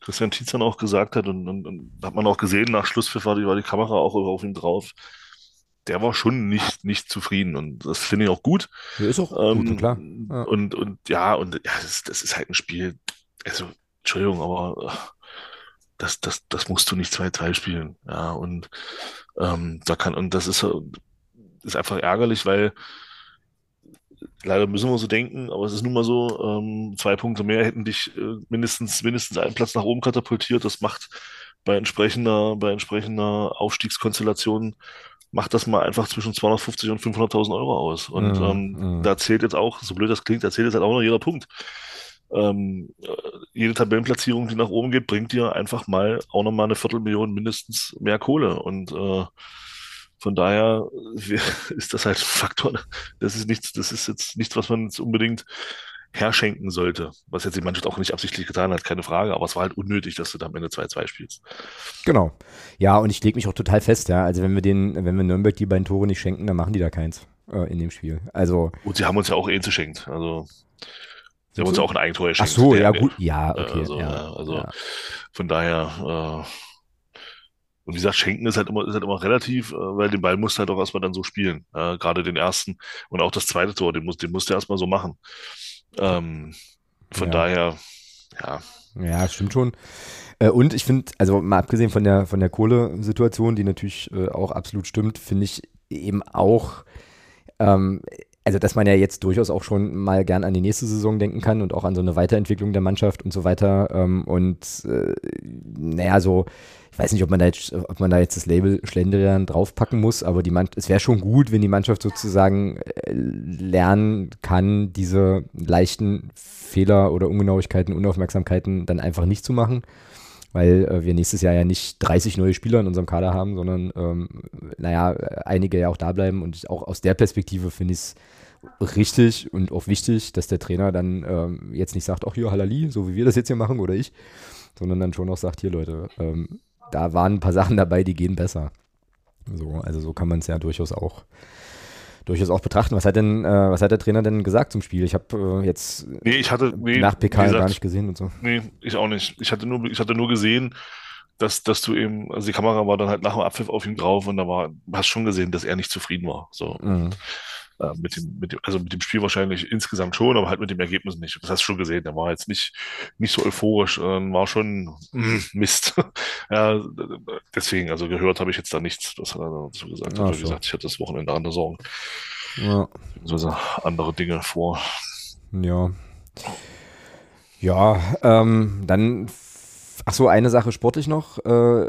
Christian Tietz dann auch gesagt hat. Und, und, und hat man auch gesehen, nach Schlusspfiff war die, war die Kamera auch auf ihm drauf. Der war schon nicht, nicht zufrieden und das finde ich auch gut. Ja, ist auch ähm, gut, klar. Ja. Und, und ja, und ja, das, das ist halt ein Spiel. Also, Entschuldigung, aber das, das, das musst du nicht 2-3 spielen. Ja, und ähm, da kann, und das ist, ist einfach ärgerlich, weil leider müssen wir so denken, aber es ist nun mal so, ähm, zwei Punkte mehr hätten dich äh, mindestens, mindestens einen Platz nach oben katapultiert. Das macht bei entsprechender, bei entsprechender Aufstiegskonstellation macht das mal einfach zwischen 250 und 500.000 Euro aus. Und Mhm, ähm, mhm. da zählt jetzt auch, so blöd das klingt, da zählt jetzt halt auch noch jeder Punkt. Ähm, äh, jede Tabellenplatzierung, die nach oben geht, bringt dir einfach mal auch nochmal eine Viertelmillion mindestens mehr Kohle. Und äh, von daher *laughs* ist das halt ein Faktor. Das ist nichts, das ist jetzt nichts, was man jetzt unbedingt herschenken sollte. Was jetzt die Mannschaft auch nicht absichtlich getan hat, keine Frage. Aber es war halt unnötig, dass du da am Ende 2-2 spielst. Genau. Ja, und ich lege mich auch total fest, ja. Also wenn wir den, wenn wir Nürnberg die beiden Tore nicht schenken, dann machen die da keins äh, in dem Spiel. Also. Und sie haben uns ja auch eh geschenkt. Also sie haben uns ja auch ein Eigentor geschenkt. Ach so, ja gut, ja, okay. Also, ja, also ja. von daher, äh, Und wie gesagt, Schenken ist halt immer, ist halt immer relativ, äh, weil den Ball musst du halt auch erstmal dann so spielen. Äh, gerade den ersten und auch das zweite Tor, den musst, den musst du erstmal so machen. Ähm, von Ja. daher, ja. Ja, stimmt schon. Äh, Und ich finde, also mal abgesehen von der, von der Kohle-Situation, die natürlich äh, auch absolut stimmt, finde ich eben auch, ähm, also dass man ja jetzt durchaus auch schon mal gern an die nächste Saison denken kann und auch an so eine Weiterentwicklung der Mannschaft und so weiter. Ähm, und äh, naja, so, weiß nicht, ob man da jetzt, ob man da jetzt das Label Schlendrian draufpacken muss, aber die Mann es wäre schon gut, wenn die Mannschaft sozusagen äh, lernen kann, diese leichten Fehler oder Ungenauigkeiten, Unaufmerksamkeiten dann einfach nicht zu machen. Weil äh, wir nächstes Jahr ja nicht 30 neue Spieler in unserem Kader haben, sondern ähm, naja, einige ja auch da bleiben. Und auch aus der Perspektive finde ich es richtig und auch wichtig, dass der Trainer dann ähm, jetzt nicht sagt, ach hier, Halali, so wie wir das jetzt hier machen oder ich, sondern dann schon auch sagt, hier Leute, ähm, da waren ein paar *laughs* Sachen dabei, die gehen besser. So, also so kann man es ja durchaus auch durchaus auch betrachten. Was hat denn, äh, was hat der Trainer denn gesagt zum Spiel? Ich habe äh, jetzt Nee, ich hatte, nee, nach PK gesagt, gar nicht gesehen und so. Nee, ich auch nicht. Ich hatte nur, ich hatte nur gesehen, dass, dass du eben, also die Kamera war dann halt nach dem Abpfiff auf ihm drauf und da war, hast schon gesehen, dass er nicht zufrieden war. So. Mhm. Äh, mit dem, mit dem, also mit dem Spiel wahrscheinlich insgesamt schon, aber halt mit dem Ergebnis nicht. Das hast du schon gesehen. Der war jetzt nicht, nicht so euphorisch, äh, war schon mm, Mist. *laughs* ja, deswegen, also gehört habe ich jetzt da nichts, was er dazu gesagt hat. Ach Wie so. gesagt, ich hatte das Wochenende andere Sorgen, Ja. beziehungsweise andere Dinge vor. Ja. Ja, ähm, dann, ach so, eine Sache sportlich noch äh,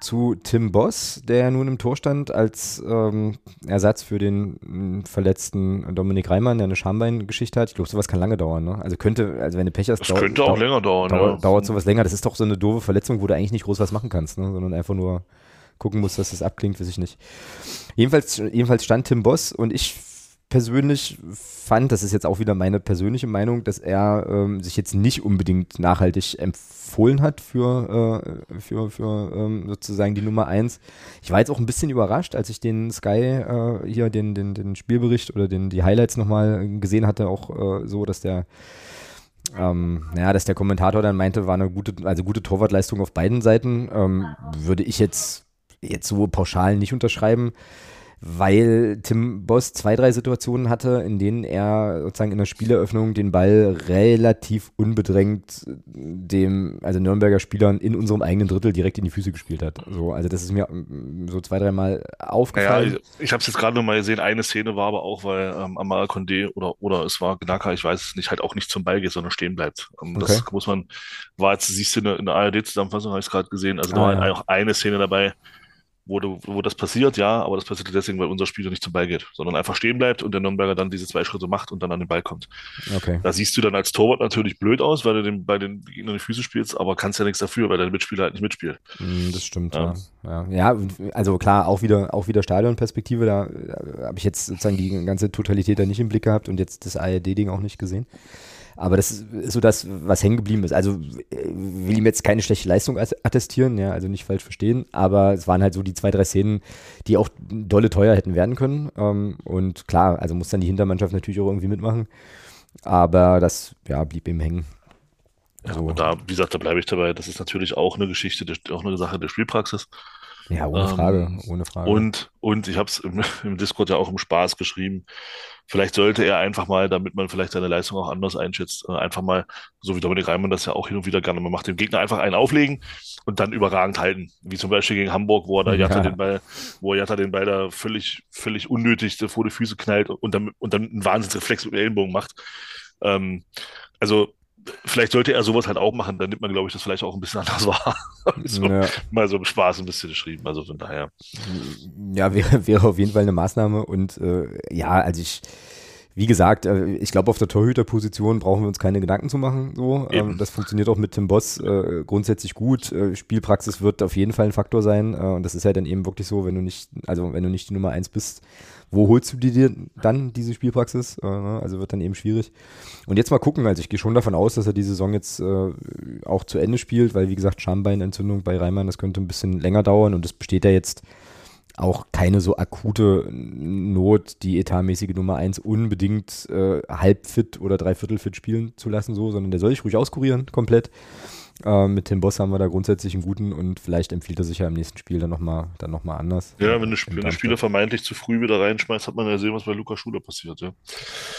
zu Tim Boss, der nun im Tor stand als ähm, Ersatz für den mh, verletzten Dominik Reimann, der eine Schambeingeschichte hat. Ich glaube, sowas kann lange dauern, ne? Also könnte, also wenn du Pech hast, Das dau- könnte auch dau- länger dauern. Dauer, ja. Dauert sowas länger. Das ist doch so eine doofe Verletzung, wo du eigentlich nicht groß was machen kannst, ne? sondern einfach nur gucken musst, dass das abklingt, weiß ich nicht. Jedenfalls, jedenfalls stand Tim Boss und ich persönlich fand, das ist jetzt auch wieder meine persönliche Meinung, dass er ähm, sich jetzt nicht unbedingt nachhaltig empfohlen hat für, äh, für, für ähm, sozusagen die Nummer eins. Ich war jetzt auch ein bisschen überrascht, als ich den Sky äh, hier, den, den, den Spielbericht oder den, die Highlights nochmal gesehen hatte, auch äh, so, dass der ähm, naja, dass der Kommentator dann meinte, war eine gute, also gute Torwartleistung auf beiden Seiten, ähm, würde ich jetzt, jetzt so pauschal nicht unterschreiben, weil Tim Boss zwei, drei Situationen hatte, in denen er sozusagen in der Spieleröffnung den Ball relativ unbedrängt dem, also Nürnberger Spielern in unserem eigenen Drittel direkt in die Füße gespielt hat. So, also das ist mir mm, so zwei, dreimal aufgefallen. ich, ich habe es jetzt gerade noch mal gesehen. Eine Szene war aber auch, weil ähm, Amal Condé oder, oder es war Gnaka, ich weiß es nicht, halt auch nicht zum Ball geht, sondern stehen bleibt. Ähm, Okay. Das muss man, war jetzt, siehst du in der, der ARD-Zusammenfassung, habe ich es gerade gesehen. Also da Ah, war ja. auch eine Szene dabei, wo, du, wo das passiert, ja, aber das passiert deswegen, weil unser Spieler nicht zum Ball geht, sondern einfach stehen bleibt und der Nürnberger dann diese zwei Schritte macht und dann an den Ball kommt. Okay. Da siehst du dann als Torwart natürlich blöd aus, weil du den, bei den Gegnern die Füße spielst, aber kannst ja nichts dafür, weil dein Mitspieler halt nicht mitspielt. Mm, Das stimmt, ja. Ja. Ja, ja also klar, auch wieder, auch wieder Stadionperspektive, da, da habe ich jetzt sozusagen die ganze Totalität da nicht im Blick gehabt und jetzt das ARD-Ding auch nicht gesehen. Aber das ist so das, was hängen geblieben ist. Also äh, will ihm jetzt keine schlechte Leistung at- attestieren, ja, also nicht falsch verstehen, aber es waren halt so die zwei, drei Szenen, die auch dolle teuer hätten werden können. Ähm, und klar, also muss dann die Hintermannschaft natürlich auch irgendwie mitmachen. Aber das, ja, blieb ihm hängen. Ja, So. und da, wie gesagt, da bleibe ich dabei. Das ist natürlich auch eine Geschichte, auch eine Sache der Spielpraxis. Ja, ohne Ähm, Frage, ohne Frage. Und, und ich habe es im, *laughs* im Discord ja auch im Spaß geschrieben. Vielleicht sollte er einfach mal, damit man vielleicht seine Leistung auch anders einschätzt, äh, einfach mal, so wie Dominik Reimann das ja auch hin und wieder gerne mal macht, dem Gegner einfach einen auflegen und dann überragend halten. Wie zum Beispiel gegen Hamburg, wo er da Ja. Jatta den Ball, wo er Jatta den Ball da völlig, völlig unnötig vor die Füße knallt und dann, und dann einen Wahnsinnsreflex mit dem Ellenbogen macht. Ähm, also, vielleicht sollte er sowas halt auch machen, dann nimmt man, glaube ich, das vielleicht auch ein bisschen *laughs* anders wahr. *laughs* so, ja. Mal so im Spaß ein bisschen geschrieben. Also von daher. Ja, wäre, *laughs* wäre auf jeden Fall eine Maßnahme. Und äh, ja, also ich, wie gesagt, äh, ich glaube, auf der Torhüterposition brauchen wir uns keine Gedanken zu machen. So. Ähm, das funktioniert auch mit Tim Boss äh, grundsätzlich gut. Äh, Spielpraxis wird auf jeden Fall ein Faktor sein. Äh, und das ist ja dann eben wirklich so, wenn du nicht, also wenn du nicht die Nummer eins bist, wo holst du dir dann diese Spielpraxis? Äh, ne? also wird dann eben schwierig. Und jetzt mal gucken, also ich gehe schon davon aus, dass er die Saison jetzt äh, auch zu Ende spielt, weil wie gesagt, Schambeinentzündung bei Reimann, das könnte ein bisschen länger dauern und es besteht ja jetzt auch keine so akute Not, die etatmäßige Nummer 1 unbedingt äh, halbfit oder dreiviertel fit spielen zu lassen, so, sondern der soll sich ruhig auskurieren, komplett. Äh, mit Tim Boss haben wir da grundsätzlich einen guten und vielleicht empfiehlt er sich ja im nächsten Spiel dann nochmal dann noch mal anders. Ja, wenn, der Spieler vermeintlich zu früh wieder reinschmeißt, hat man ja gesehen, was bei Luca Schuler passiert. Ja.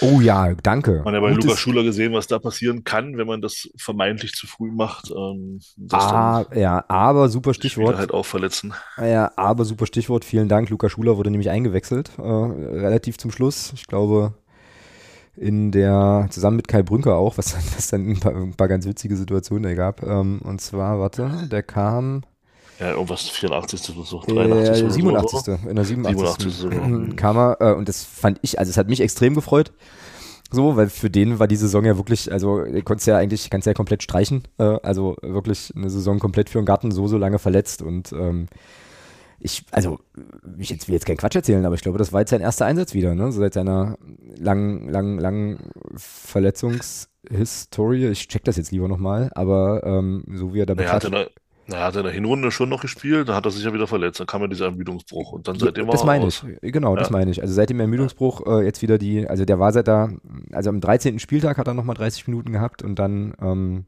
Oh ja, danke. Man hat ja bei Luca Schuler gesehen, was da passieren kann, wenn man das vermeintlich zu früh macht. Ähm, ah, ja, aber super Stichwort. halt auch verletzen. Ja, aber super Stichwort. Vielen Dank. Luca Schuler wurde nämlich eingewechselt, äh, relativ zum Schluss. Ich glaube, in der, zusammen mit Kai Brünker auch, was, *laughs* was dann ein paar, ein paar ganz witzige Situationen ergab. Ähm, und zwar, warte, der kam. Ja, irgendwas 84. oder so, 83. Äh, 87. So, in der 87. 87. *laughs* kam er, äh, und das fand ich, also es hat mich extrem gefreut. So, weil für den war die Saison ja wirklich, also ihr konntest ja eigentlich, kannst ja komplett streichen. Äh, also wirklich eine Saison komplett für den Garten so, so lange verletzt und ähm, ich, also, ich jetzt, will jetzt keinen Quatsch erzählen, aber ich glaube, das war jetzt sein erster Einsatz wieder, ne? So seit seiner langen, langen, langen Verletzungshistorie. Ich check das jetzt lieber nochmal, aber ähm, so wie er da naja, hat er, na, er hat in der Hinrunde schon noch gespielt, da hat er sich ja wieder verletzt, dann kam ja dieser Ermüdungsbruch und dann seitdem war Das meine ich, genau, ja. das meine ich. Also seit dem Ermüdungsbruch äh, jetzt wieder die, also der war seit da, also am 13. Spieltag hat er nochmal 30 Minuten gehabt und dann ähm,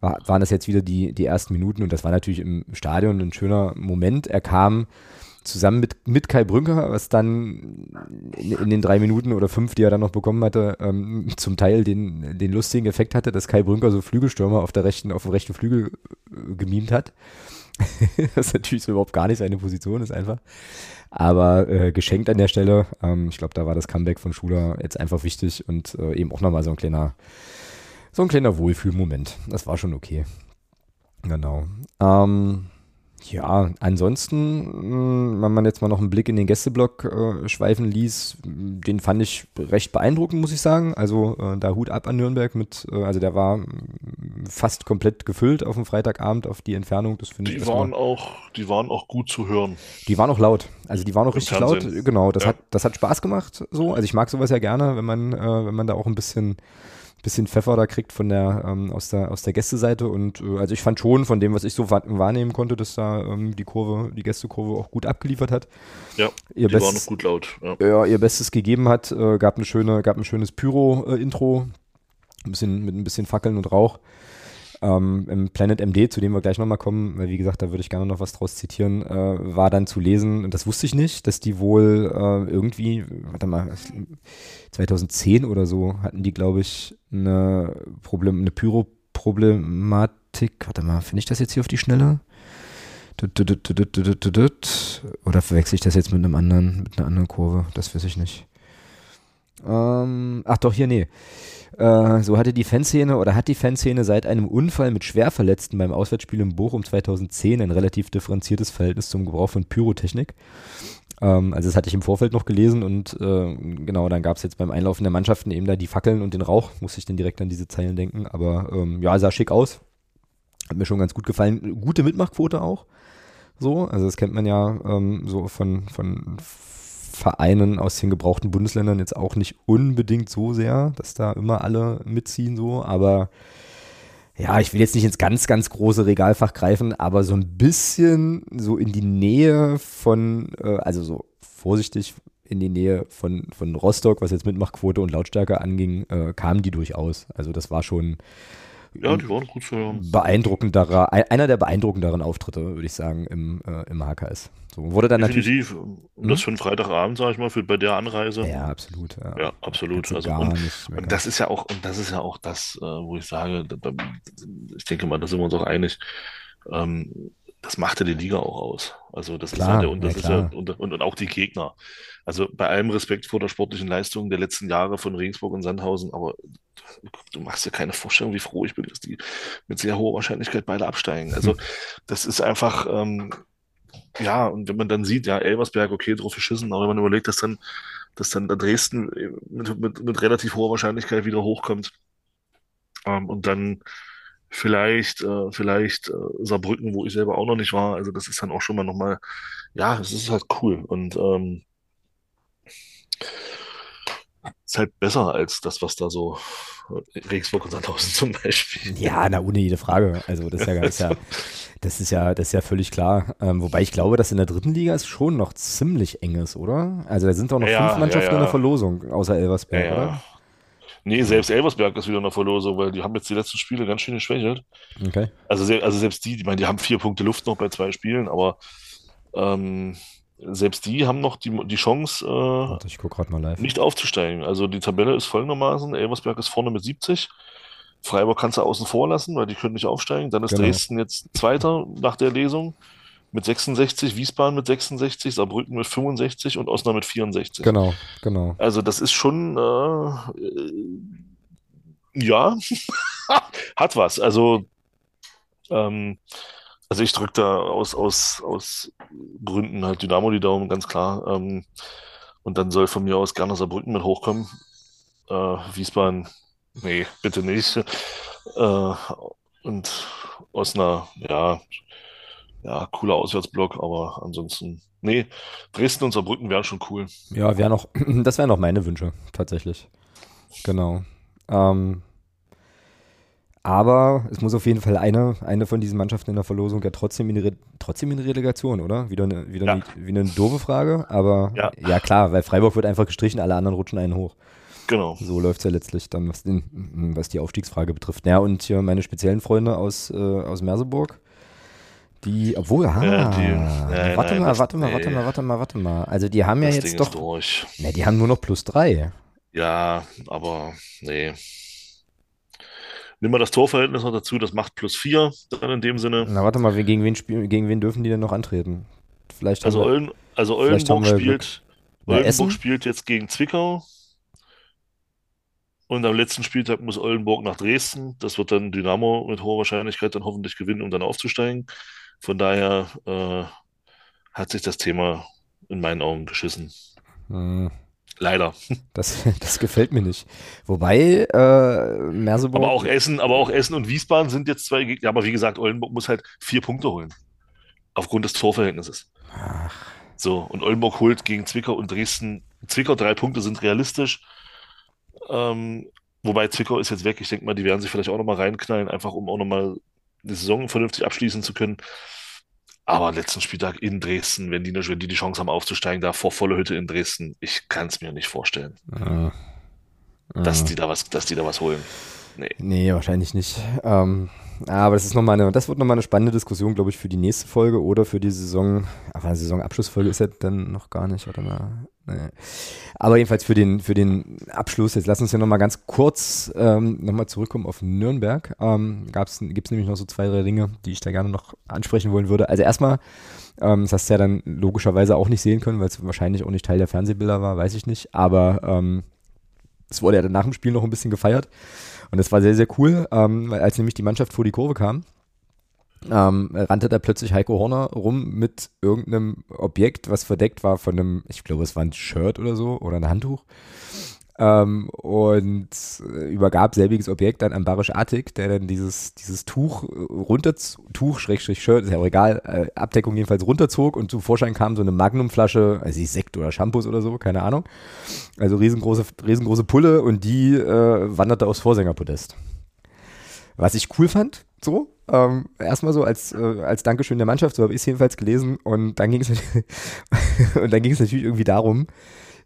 waren das jetzt wieder die, die ersten Minuten und das war natürlich im Stadion ein schöner Moment. Er kam zusammen mit, mit Kai Brünker, was dann in, in, den drei Minuten oder fünf, die er dann noch bekommen hatte, ähm, zum Teil den, den lustigen Effekt hatte, dass Kai Brünker so Flügelstürmer auf der rechten, auf dem rechten Flügel äh, gemimt hat. *laughs* das natürlich so überhaupt gar nicht seine Position ist einfach. Aber äh, geschenkt an der Stelle. Ähm, ich glaube, da war das Comeback von Schuler jetzt einfach wichtig und äh, eben auch nochmal so ein kleiner so ein kleiner Wohlfühlmoment. Das war schon okay. Genau. Ähm, ja, ansonsten, hm, wenn man jetzt mal noch einen Blick in den Gästeblock äh, schweifen ließ, den fand ich recht beeindruckend, muss ich sagen. Also äh, da Hut ab an Nürnberg mit, äh, also der war fast komplett gefüllt auf dem Freitagabend auf die Entfernung. Das finde ich. Die waren auch, die waren auch gut zu hören. Die waren auch laut. Also die waren auch Im richtig Fernsehen. laut. Genau, das ja. hat, das hat Spaß gemacht. So, also ich mag sowas ja gerne, wenn man, äh, wenn man da auch ein bisschen bisschen Pfeffer da kriegt von der, ähm, aus der, aus der Gästeseite. Und äh, also ich fand schon von dem, was ich so wahrnehmen konnte, dass da ähm, die Kurve, die Gästekurve auch gut abgeliefert hat. Ja, ihr die war noch gut laut. Ja. ja. ihr Bestes gegeben hat, äh, gab eine schöne, gab ein schönes Pyro-Intro, ein bisschen, mit ein bisschen Fackeln und Rauch. Ähm, Im Planet MD, zu dem wir gleich nochmal kommen, weil wie gesagt, da würde ich gerne noch was draus zitieren, äh, war dann zu lesen, und das wusste ich nicht, dass die wohl äh, irgendwie, warte mal, 2010 oder so hatten die, glaube ich, eine, Problem, eine Pyro-Problematik. Warte mal, finde ich das jetzt hier auf die Schnelle? Oder verwechsel ich das jetzt mit einem anderen, mit einer anderen Kurve? Das weiß ich nicht. Ähm, ach doch, hier, nee. Äh, so hatte die Fanszene oder hat die Fanszene seit einem Unfall mit Schwerverletzten beim Auswärtsspiel in Bochum 2010 ein relativ differenziertes Verhältnis zum Gebrauch von Pyrotechnik. Ähm, also das hatte ich im Vorfeld noch gelesen und äh, genau, dann gab es jetzt beim Einlaufen der Mannschaften eben da die Fackeln und den Rauch, musste ich dann direkt an diese Zeilen denken. Aber ähm, ja, sah schick aus. Hat mir schon ganz gut gefallen. Gute Mitmachquote auch. So, also das kennt man ja ähm, so von, von Vereinen aus den gebrauchten Bundesländern jetzt auch nicht unbedingt so sehr, dass da immer alle mitziehen so, aber ja, ich will jetzt nicht ins ganz, ganz große Regalfach greifen, aber so ein bisschen so in die Nähe von, äh, also so vorsichtig in die Nähe von, von Rostock, was jetzt Mitmachquote und Lautstärke anging, äh, kamen die durchaus. Also das war schon ja, die waren gut zu hören. Beeindruckenderer, einer der beeindruckenderen Auftritte, würde ich sagen, im, äh, im HKS. So, wurde dann Definitiv. natürlich. Und das hm? für einen Freitagabend, sag ich mal, für bei der Anreise. Ja, absolut. Ja, ja absolut. Also, und, und, das ist ja auch, und das ist ja auch das, äh, wo ich sage, da, da, ich denke mal, da sind wir uns auch einig. Ähm, das machte die Liga auch aus. Also das klar, ist ja der, und das ja, ist ja, und, und, und, auch die Gegner. Also bei allem Respekt vor der sportlichen Leistung der letzten Jahre von Regensburg und Sandhausen, aber du machst dir keine Vorstellung, wie froh ich bin, dass die mit sehr hoher Wahrscheinlichkeit beide absteigen. Also das ist einfach, ähm, ja, und wenn man dann sieht, ja, Elversberg, okay, drauf geschissen, aber wenn man überlegt, dass dann, dass dann Dresden mit, mit, mit relativ hoher Wahrscheinlichkeit wieder hochkommt ähm, und dann vielleicht, äh, vielleicht äh, Saarbrücken, wo ich selber auch noch nicht war. Also das ist dann auch schon mal nochmal, ja, es ist halt cool und ähm, ist halt besser als das, was da so äh, Regensburg und Sandhausen *laughs* zum Beispiel. Ja, na, ohne jede Frage. Also das ist ja, ist ja, *laughs* das ist ja, das ist ja völlig klar. Ähm, wobei ich glaube, dass in der dritten Liga es schon noch ziemlich eng ist, oder? Also da sind doch noch ja, fünf Mannschaften ja, ja. in der Verlosung, außer Elversberg, oder? Nee, selbst Elversberg ist wieder in der Verlosung, weil die haben jetzt die letzten Spiele ganz schön geschwächelt. Okay. Also, also selbst die, ich meine, die haben vier Punkte Luft noch bei zwei Spielen, aber ähm, selbst die haben noch die, die Chance, äh, Warte, ich gerade mal live. nicht aufzusteigen. Also die Tabelle ist folgendermaßen: Elversberg ist vorne mit 70. Freiburg kannst du außen vor lassen, weil die können nicht aufsteigen. Dann ist Genau. Dresden jetzt Zweiter nach der Lesung mit 66, Wiesbaden mit 66, Saarbrücken mit 65 und Osnabrück mit 64. Genau, genau. Also das ist schon, äh, äh, ja, *laughs* hat was. Also, ähm, also ich drücke da aus, aus, aus Gründen halt Dynamo die Daumen, ganz klar. Ähm, und dann soll von mir aus gerne Saarbrücken mit hochkommen. Äh, Wiesbaden, nee, bitte nicht. Äh, und Osnabrück, ja, ja, cooler Auswärtsblock, aber ansonsten, nee, Dresden und Saarbrücken wären schon cool. Ja, wäre noch, *clears throat* das wären noch meine Wünsche, tatsächlich. Genau. Ähm, aber es muss auf jeden Fall eine, eine von diesen Mannschaften in der Verlosung ja trotzdem in die, Re trotzdem in die Relegation, oder? Wieder eine, wieder Ja. eine, wieder eine doofe Frage, aber Ja. ja klar, weil Freiburg wird einfach gestrichen, alle anderen rutschen einen hoch. Genau. So läuft es ja letztlich dann, was, den, was die Aufstiegsfrage betrifft. Ja, und hier meine speziellen Freunde aus, äh, aus Merseburg, die, obwohl, ah, Ja, die- nein, warte nein, mal, das- warte mal, warte nee. mal, warte mal, warte mal. Also die haben ja Das jetzt Ding doch, durch. ne, die haben nur noch plus drei. Ja, aber nee. Nimm mal das Torverhältnis noch dazu, das macht plus vier dann in dem Sinne. Na, warte mal, gegen wen spielen, gegen wen dürfen die denn noch antreten? Vielleicht Also, wir, Olden, also wir spielt, Na, Oldenburg Essen? spielt jetzt gegen Zwickau. Und am letzten Spieltag muss Oldenburg nach Dresden. Das wird dann Dynamo mit hoher Wahrscheinlichkeit dann hoffentlich gewinnen, um dann aufzusteigen. Von daher äh, hat sich das Thema in meinen Augen geschissen. Hm, Leider. *laughs* das, das gefällt mir nicht. Wobei, äh, Merseburg, Aber auch Essen, aber auch Essen und Wiesbaden sind jetzt zwei Gegner. Aber wie gesagt, Oldenburg muss halt vier Punkte holen. Aufgrund des Torverhältnisses. Ach, So, und Oldenburg holt gegen Zwickau und Dresden. Zwickau drei Punkte sind realistisch. Ähm, wobei Zwickau ist jetzt weg. Ich denke mal, die werden sich vielleicht auch nochmal reinknallen, einfach um auch nochmal die Saison vernünftig abschließen zu können. Aber letzten Spieltag in Dresden, wenn die, wenn die die Chance haben aufzusteigen, da vor voller Hütte in Dresden, ich kann es mir nicht vorstellen, äh, dass äh. die da was, dass die da was holen. Nee. Nee, wahrscheinlich nicht. Ähm, aber das ist noch eine, das wird nochmal eine spannende Diskussion, glaube ich, für die nächste Folge oder für die Saison. Aber eine Saisonabschlussfolge ist ja dann noch gar nicht, warte mal. Nee. Aber jedenfalls für den, für den Abschluss, jetzt lass uns ja nochmal ganz kurz ähm, nochmal zurückkommen auf Nürnberg. Ähm, Gibt es nämlich noch so zwei, drei Dinge, die ich da gerne noch ansprechen wollen würde. Also erstmal, ähm, das hast du ja dann logischerweise auch nicht sehen können, weil es wahrscheinlich auch nicht Teil der Fernsehbilder war, weiß ich nicht. Aber ähm, es wurde ja dann nach dem Spiel noch ein bisschen gefeiert. Und das war sehr, sehr cool, ähm, als nämlich die Mannschaft vor die Kurve kam, ähm, rannte da plötzlich Heiko Horner rum mit irgendeinem Objekt, was verdeckt war von einem, ich glaube, es war ein Shirt oder so oder ein Handtuch. Ähm, und äh, übergab selbiges Objekt dann an Barisch Attik, der dann dieses, dieses Tuch äh, runter, Tuch, Schrägstrich Shirt, ist ja auch egal, äh, Abdeckung jedenfalls runterzog und zum Vorschein kam so eine Magnumflasche, also Sekt oder Shampoos oder so, keine Ahnung. Also riesengroße, riesengroße Pulle und die äh, wanderte aufs Vorsängerpodest. Was ich cool fand, so, ähm, erstmal so als, äh, als Dankeschön der Mannschaft, so habe ich es jedenfalls gelesen und dann ging es *laughs* und dann ging es natürlich irgendwie darum,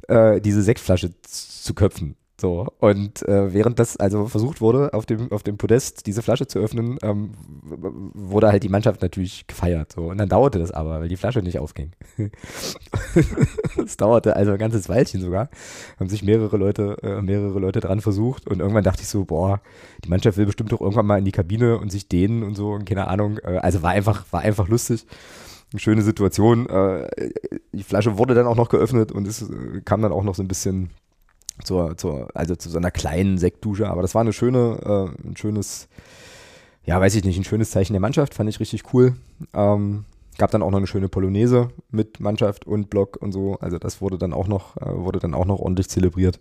äh, diese Sektflasche zu köpfen. So, und äh, während das also versucht wurde, auf dem, auf dem Podest diese Flasche zu öffnen, ähm, wurde halt die Mannschaft natürlich gefeiert. So. Und dann dauerte das aber, weil die Flasche nicht aufging. *laughs* Es dauerte also ein ganzes Weilchen sogar. Haben sich mehrere Leute, äh, mehrere Leute dran versucht und irgendwann dachte ich so, boah, die Mannschaft will bestimmt doch irgendwann mal in die Kabine und sich dehnen und so und keine Ahnung. Äh, also war einfach, war einfach lustig. Eine schöne Situation. Äh, die Flasche wurde dann auch noch geöffnet und es äh, kam dann auch noch so ein bisschen zur, zur, also zu so einer kleinen Sektdusche, aber das war eine schöne, äh, ein schönes, ja, weiß ich nicht, ein schönes Zeichen der Mannschaft, fand ich richtig cool. Ähm, gab dann auch noch eine schöne Polonaise mit Mannschaft und Block und so, also das wurde dann auch noch, äh, wurde dann auch noch ordentlich zelebriert.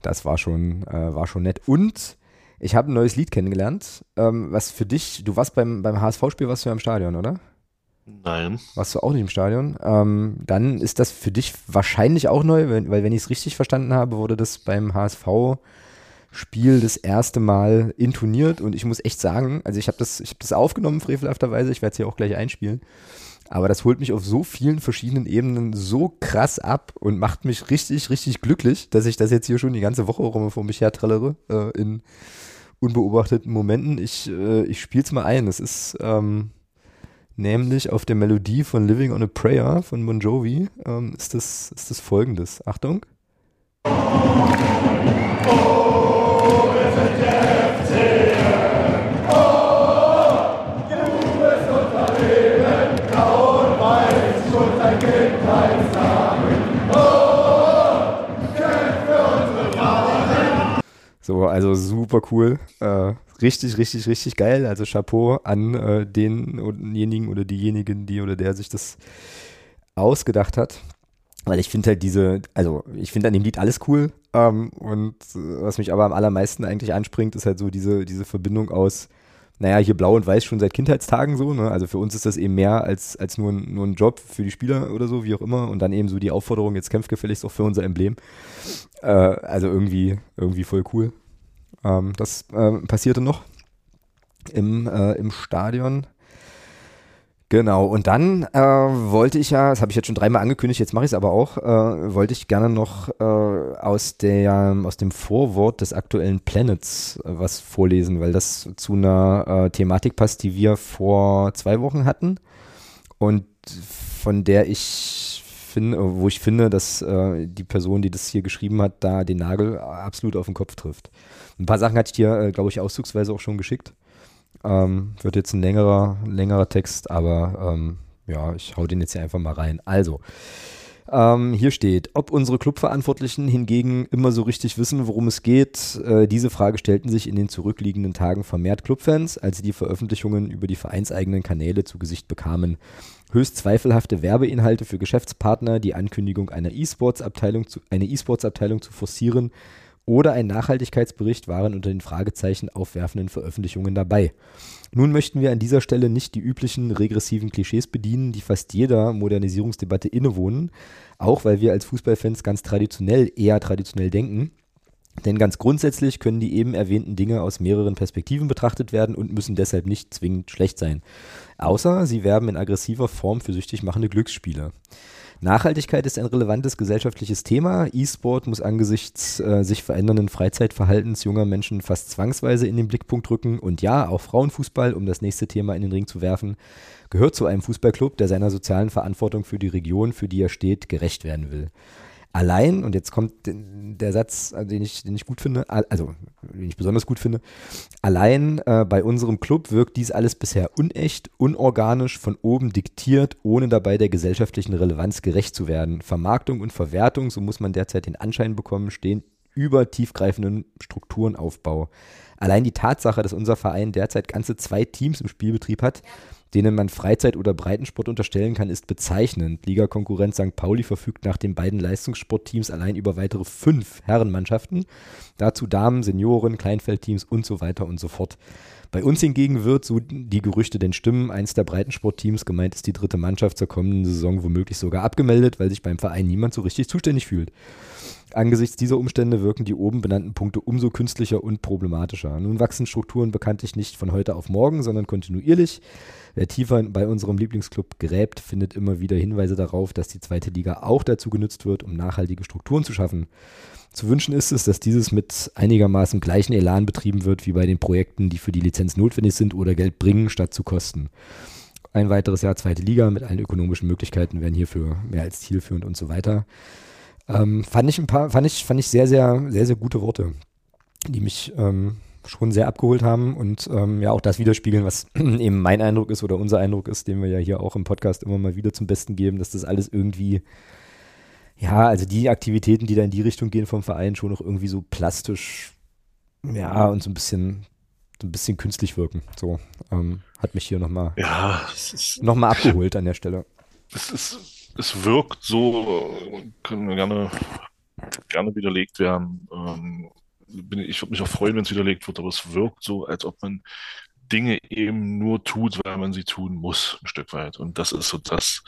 Das war schon, äh, war schon nett. Und ich habe ein neues Lied kennengelernt, ähm, was für dich, du warst beim, beim HSV-Spiel, warst du ja im Stadion, oder? Nein. Warst du auch nicht im Stadion? Ähm, dann ist das für dich wahrscheinlich auch neu, weil, weil wenn ich es richtig verstanden habe, wurde das beim HSV Spiel das erste Mal intoniert und ich muss echt sagen, also ich habe das, ich hab das aufgenommen, frevelhafterweise, ich werde es hier auch gleich einspielen. Aber das holt mich auf so vielen verschiedenen Ebenen so krass ab und macht mich richtig, richtig glücklich, dass ich das jetzt hier schon die ganze Woche rum vor mich her trellere äh, in unbeobachteten Momenten. Ich, äh, ich spiele es mal ein. Es ist ähm, nämlich auf der Melodie von Living on a Prayer von Bon Jovi ähm, ist, das, ist das folgendes. Achtung. So, also super cool. Äh, richtig, richtig, richtig geil. Also Chapeau an äh, denjenigen oder diejenigen, die oder der sich das ausgedacht hat. Weil ich finde halt diese, also ich finde an dem Lied alles cool. Ähm, und äh, was mich aber am allermeisten eigentlich anspringt, ist halt so diese, diese Verbindung aus, naja, hier blau und weiß schon seit Kindheitstagen so. Ne? Also für uns ist das eben mehr als, als nur, ein, nur ein Job für die Spieler oder so, wie auch immer. Und dann eben so die Aufforderung, jetzt kämpft gefälligst auch für unser Emblem. Äh, also irgendwie, irgendwie voll cool. Ähm, das äh, passierte noch im, äh, im Stadion. Genau, und dann äh, wollte ich ja, das habe ich jetzt schon dreimal angekündigt, jetzt mache ich es aber auch, äh, wollte ich gerne noch äh, aus, der, aus dem Vorwort des aktuellen Planets äh, was vorlesen, weil das zu einer äh, Thematik passt, die wir vor zwei Wochen hatten und von der ich finde, wo ich finde, dass äh, die Person, die das hier geschrieben hat, da den Nagel absolut auf den Kopf trifft. Ein paar Sachen hatte ich dir, glaube ich, auszugsweise auch schon geschickt. Ähm, wird jetzt ein längerer, längerer Text, aber ähm, ja, ich hau den jetzt hier einfach mal rein. Also, ähm, hier steht, ob unsere Clubverantwortlichen hingegen immer so richtig wissen, worum es geht. Äh, diese Frage stellten sich in den zurückliegenden Tagen vermehrt Clubfans, als sie die Veröffentlichungen über die vereinseigenen Kanäle zu Gesicht bekamen. Höchst zweifelhafte Werbeinhalte für Geschäftspartner, die Ankündigung einer E-Sports-Abteilung zu, eine E-Sports-Abteilung zu forcieren oder ein Nachhaltigkeitsbericht waren unter den Fragezeichen aufwerfenden Veröffentlichungen dabei. Nun möchten wir an dieser Stelle nicht die üblichen regressiven Klischees bedienen, die fast jeder Modernisierungsdebatte innewohnen, auch weil wir als Fußballfans ganz traditionell eher traditionell denken. Denn ganz grundsätzlich können die eben erwähnten Dinge aus mehreren Perspektiven betrachtet werden und müssen deshalb nicht zwingend schlecht sein. Außer sie werben in aggressiver Form für süchtig machende Glücksspiele. Nachhaltigkeit ist ein relevantes gesellschaftliches Thema. E-Sport muss angesichts äh, sich verändernden Freizeitverhaltens junger Menschen fast zwangsweise in den Blickpunkt rücken. Und ja, auch Frauenfußball, um das nächste Thema in den Ring zu werfen, gehört zu einem Fußballclub, der seiner sozialen Verantwortung für die Region, für die er steht, gerecht werden will. Allein, und jetzt kommt der Satz, äh, den ich, den ich gut finde, also den ich besonders gut finde, allein äh, bei unserem Club wirkt dies alles bisher unecht, unorganisch, von oben diktiert, ohne dabei der gesellschaftlichen Relevanz gerecht zu werden. Vermarktung und Verwertung, so muss man derzeit den Anschein bekommen, stehen über tiefgreifenden Strukturenaufbau. Allein die Tatsache, dass unser Verein derzeit ganze zwei Teams im Spielbetrieb hat, denen man Freizeit- oder Breitensport unterstellen kann, ist bezeichnend. Ligakonkurrent St. Pauli verfügt nach den beiden Leistungssportteams allein über weitere fünf Herrenmannschaften. Dazu Damen, Senioren, Kleinfeldteams und so weiter und so fort. Bei uns hingegen wird, so die Gerüchte denn stimmen, eins der Breitensportteams, gemeint ist die dritte Mannschaft zur kommenden Saison womöglich sogar abgemeldet, weil sich beim Verein niemand so richtig zuständig fühlt. Angesichts dieser Umstände wirken die oben benannten Punkte umso künstlicher und problematischer. Nun wachsen Strukturen bekanntlich nicht von heute auf morgen, sondern kontinuierlich. Wer tiefer bei unserem Lieblingsclub gräbt, findet immer wieder Hinweise darauf, dass die zweite Liga auch dazu genutzt wird, um nachhaltige Strukturen zu schaffen. Zu wünschen ist es, dass dieses mit einigermaßen gleichen Elan betrieben wird wie bei den Projekten, die für die Lizenz notwendig sind oder Geld bringen, statt zu kosten. Ein weiteres Jahr zweite Liga mit allen ökonomischen Möglichkeiten wären hierfür mehr als zielführend und so weiter. Ähm, fand ich ein paar, fand ich, fand ich sehr, sehr, sehr, sehr gute Worte, die mich ähm, schon sehr abgeholt haben und ähm, ja auch das widerspiegeln, was *clears throat* eben mein Eindruck ist oder unser Eindruck ist, den wir ja hier auch im Podcast immer mal wieder zum Besten geben, dass das alles irgendwie, ja, also die Aktivitäten, die da in die Richtung gehen vom Verein, schon noch irgendwie so plastisch, ja, und so ein bisschen, so ein bisschen künstlich wirken. So, ähm, hat mich hier nochmal Ja, noch mal *laughs* abgeholt an der Stelle. es ist, es wirkt so, können wir gerne, gerne widerlegt werden. Ähm, ich würde mich auch freuen, wenn es widerlegt wird, aber es wirkt so, als ob man Dinge eben nur tut, weil man sie tun muss, ein Stück weit. Und das ist so das,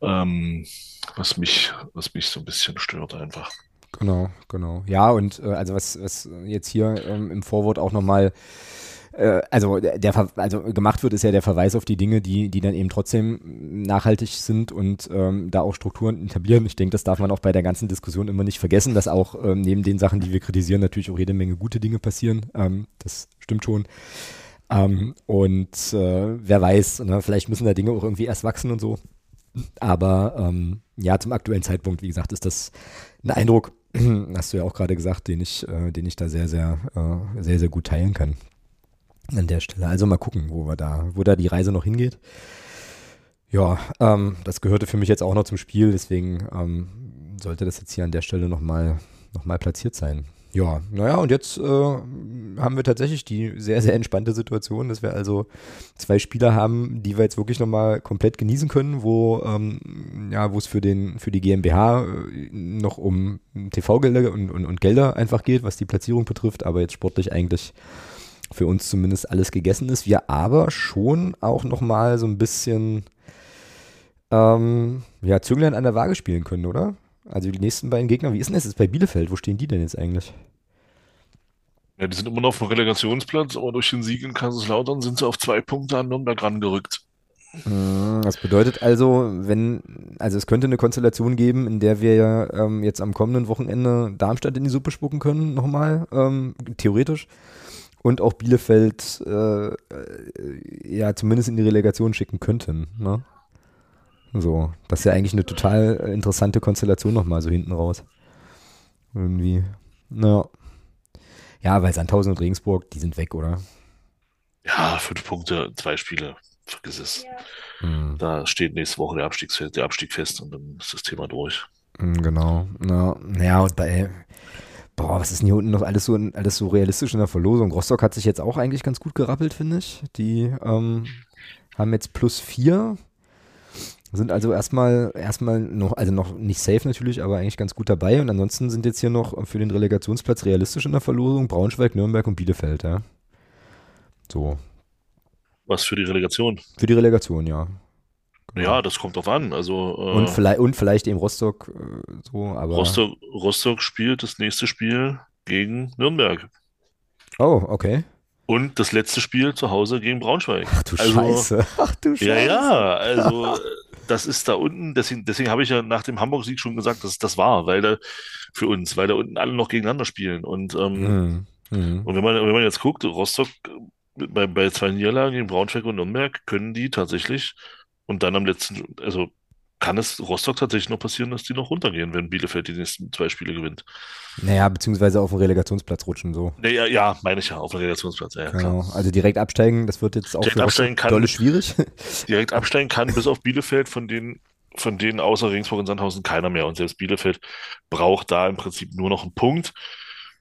ähm, was mich, was mich so ein bisschen stört einfach. Genau, genau. Ja, und äh, also was, was jetzt hier ähm, im Vorwort auch nochmal äh, also der also gemacht wird, ist ja der Verweis auf die Dinge, die, die dann eben trotzdem nachhaltig sind und ähm, da auch Strukturen etablieren. Ich denke, das darf man auch bei der ganzen Diskussion immer nicht vergessen, dass auch ähm, neben den Sachen, die wir kritisieren, natürlich auch jede Menge gute Dinge passieren. Ähm, das stimmt schon. Ähm, und äh, wer weiß, ne, vielleicht müssen da Dinge auch irgendwie erst wachsen und so. Aber ähm, ja, zum aktuellen Zeitpunkt, wie gesagt, ist das ein Eindruck, *clears throat* hast du ja auch gerade gesagt, den ich, äh, den ich da sehr, sehr, äh, sehr, sehr gut teilen kann an der Stelle. Also mal gucken, wo wir da, wo da die Reise noch hingeht. Ja, ähm, das gehörte für mich jetzt auch noch zum Spiel, deswegen ähm, sollte das jetzt hier an der Stelle nochmal noch mal platziert sein. Ja, naja, und jetzt äh, haben wir tatsächlich die sehr, sehr entspannte Situation, dass wir also zwei Spieler haben, die wir jetzt wirklich nochmal komplett genießen können, wo ähm, ja, wo es für den, für die GmbH äh, noch um TV-Gelder und, und, und Gelder einfach geht, was die Platzierung betrifft, aber jetzt sportlich eigentlich für uns zumindest alles gegessen ist. Wir aber schon auch nochmal so ein bisschen ähm, ja, Zünglein an der Waage spielen können, oder? Also die nächsten beiden Gegner, wie ist denn das jetzt bei Bielefeld? Wo stehen die denn jetzt eigentlich? Ja, die sind immer noch auf dem Relegationsplatz, aber durch den Sieg in Kaiserslautern sind sie auf zwei Punkte an Nürnberg rangerückt. Hm, das bedeutet also, wenn, also es könnte eine Konstellation geben, in der wir ja ähm, jetzt am kommenden Wochenende Darmstadt in die Suppe spucken können, nochmal, ähm, theoretisch und auch Bielefeld äh, äh, ja zumindest in die Relegation schicken könnten. Ne? So, das ist ja eigentlich eine total interessante Konstellation nochmal so hinten raus. Irgendwie. Naja. Ja, weil Sandhausen und Regensburg, die sind weg, oder? Ja, fünf Punkte, zwei Spiele. Vergiss es. Hm. Da steht nächste Woche der Abstieg, der Abstieg fest und dann ist das Thema durch. Hm, genau. Ja, ja und bei, Boah, was ist denn hier unten noch alles so, alles so realistisch in der Verlosung? Rostock hat sich jetzt auch eigentlich ganz gut gerappelt, finde ich. Die ähm, haben jetzt plus vier. Sind also erstmal erstmal noch, also noch nicht safe natürlich, aber eigentlich ganz gut dabei. Und ansonsten sind jetzt hier noch für den Relegationsplatz realistisch in der Verlosung Braunschweig, Nürnberg und Bielefeld, ja. So. Was für die Relegation? Für die Relegation, ja. Ja, das kommt drauf an. Also, äh, und, vielleicht, und vielleicht eben Rostock äh, so, aber. Rostock, Rostock spielt das nächste Spiel gegen Nürnberg. Oh, okay. Und das letzte Spiel zu Hause gegen Braunschweig. Ach du also, Scheiße. *laughs* Ach du Scheiße. Ja, ja, also *laughs* das ist da unten, deswegen, deswegen habe ich ja nach dem Hamburg-Sieg schon gesagt, dass das war, weil da für uns, weil da unten alle noch gegeneinander spielen. Und, ähm, mhm. Mhm. und wenn man, wenn man jetzt guckt, Rostock bei, bei zwei Niederlagen gegen Braunschweig und Nürnberg können die tatsächlich und dann am letzten, also kann es Rostock tatsächlich noch passieren, dass die noch runtergehen, wenn Bielefeld die nächsten zwei Spiele gewinnt. Naja, beziehungsweise auf den Relegationsplatz rutschen so. Naja, ja, meine ich ja, auf den Relegationsplatz, ja, genau. Also direkt absteigen, das wird jetzt auch direkt für absteigen kann, dolle schwierig. *laughs* Direkt absteigen kann bis auf Bielefeld, von denen, von denen außer Regensburg und Sandhausen keiner mehr. Und selbst Bielefeld braucht da im Prinzip nur noch einen Punkt,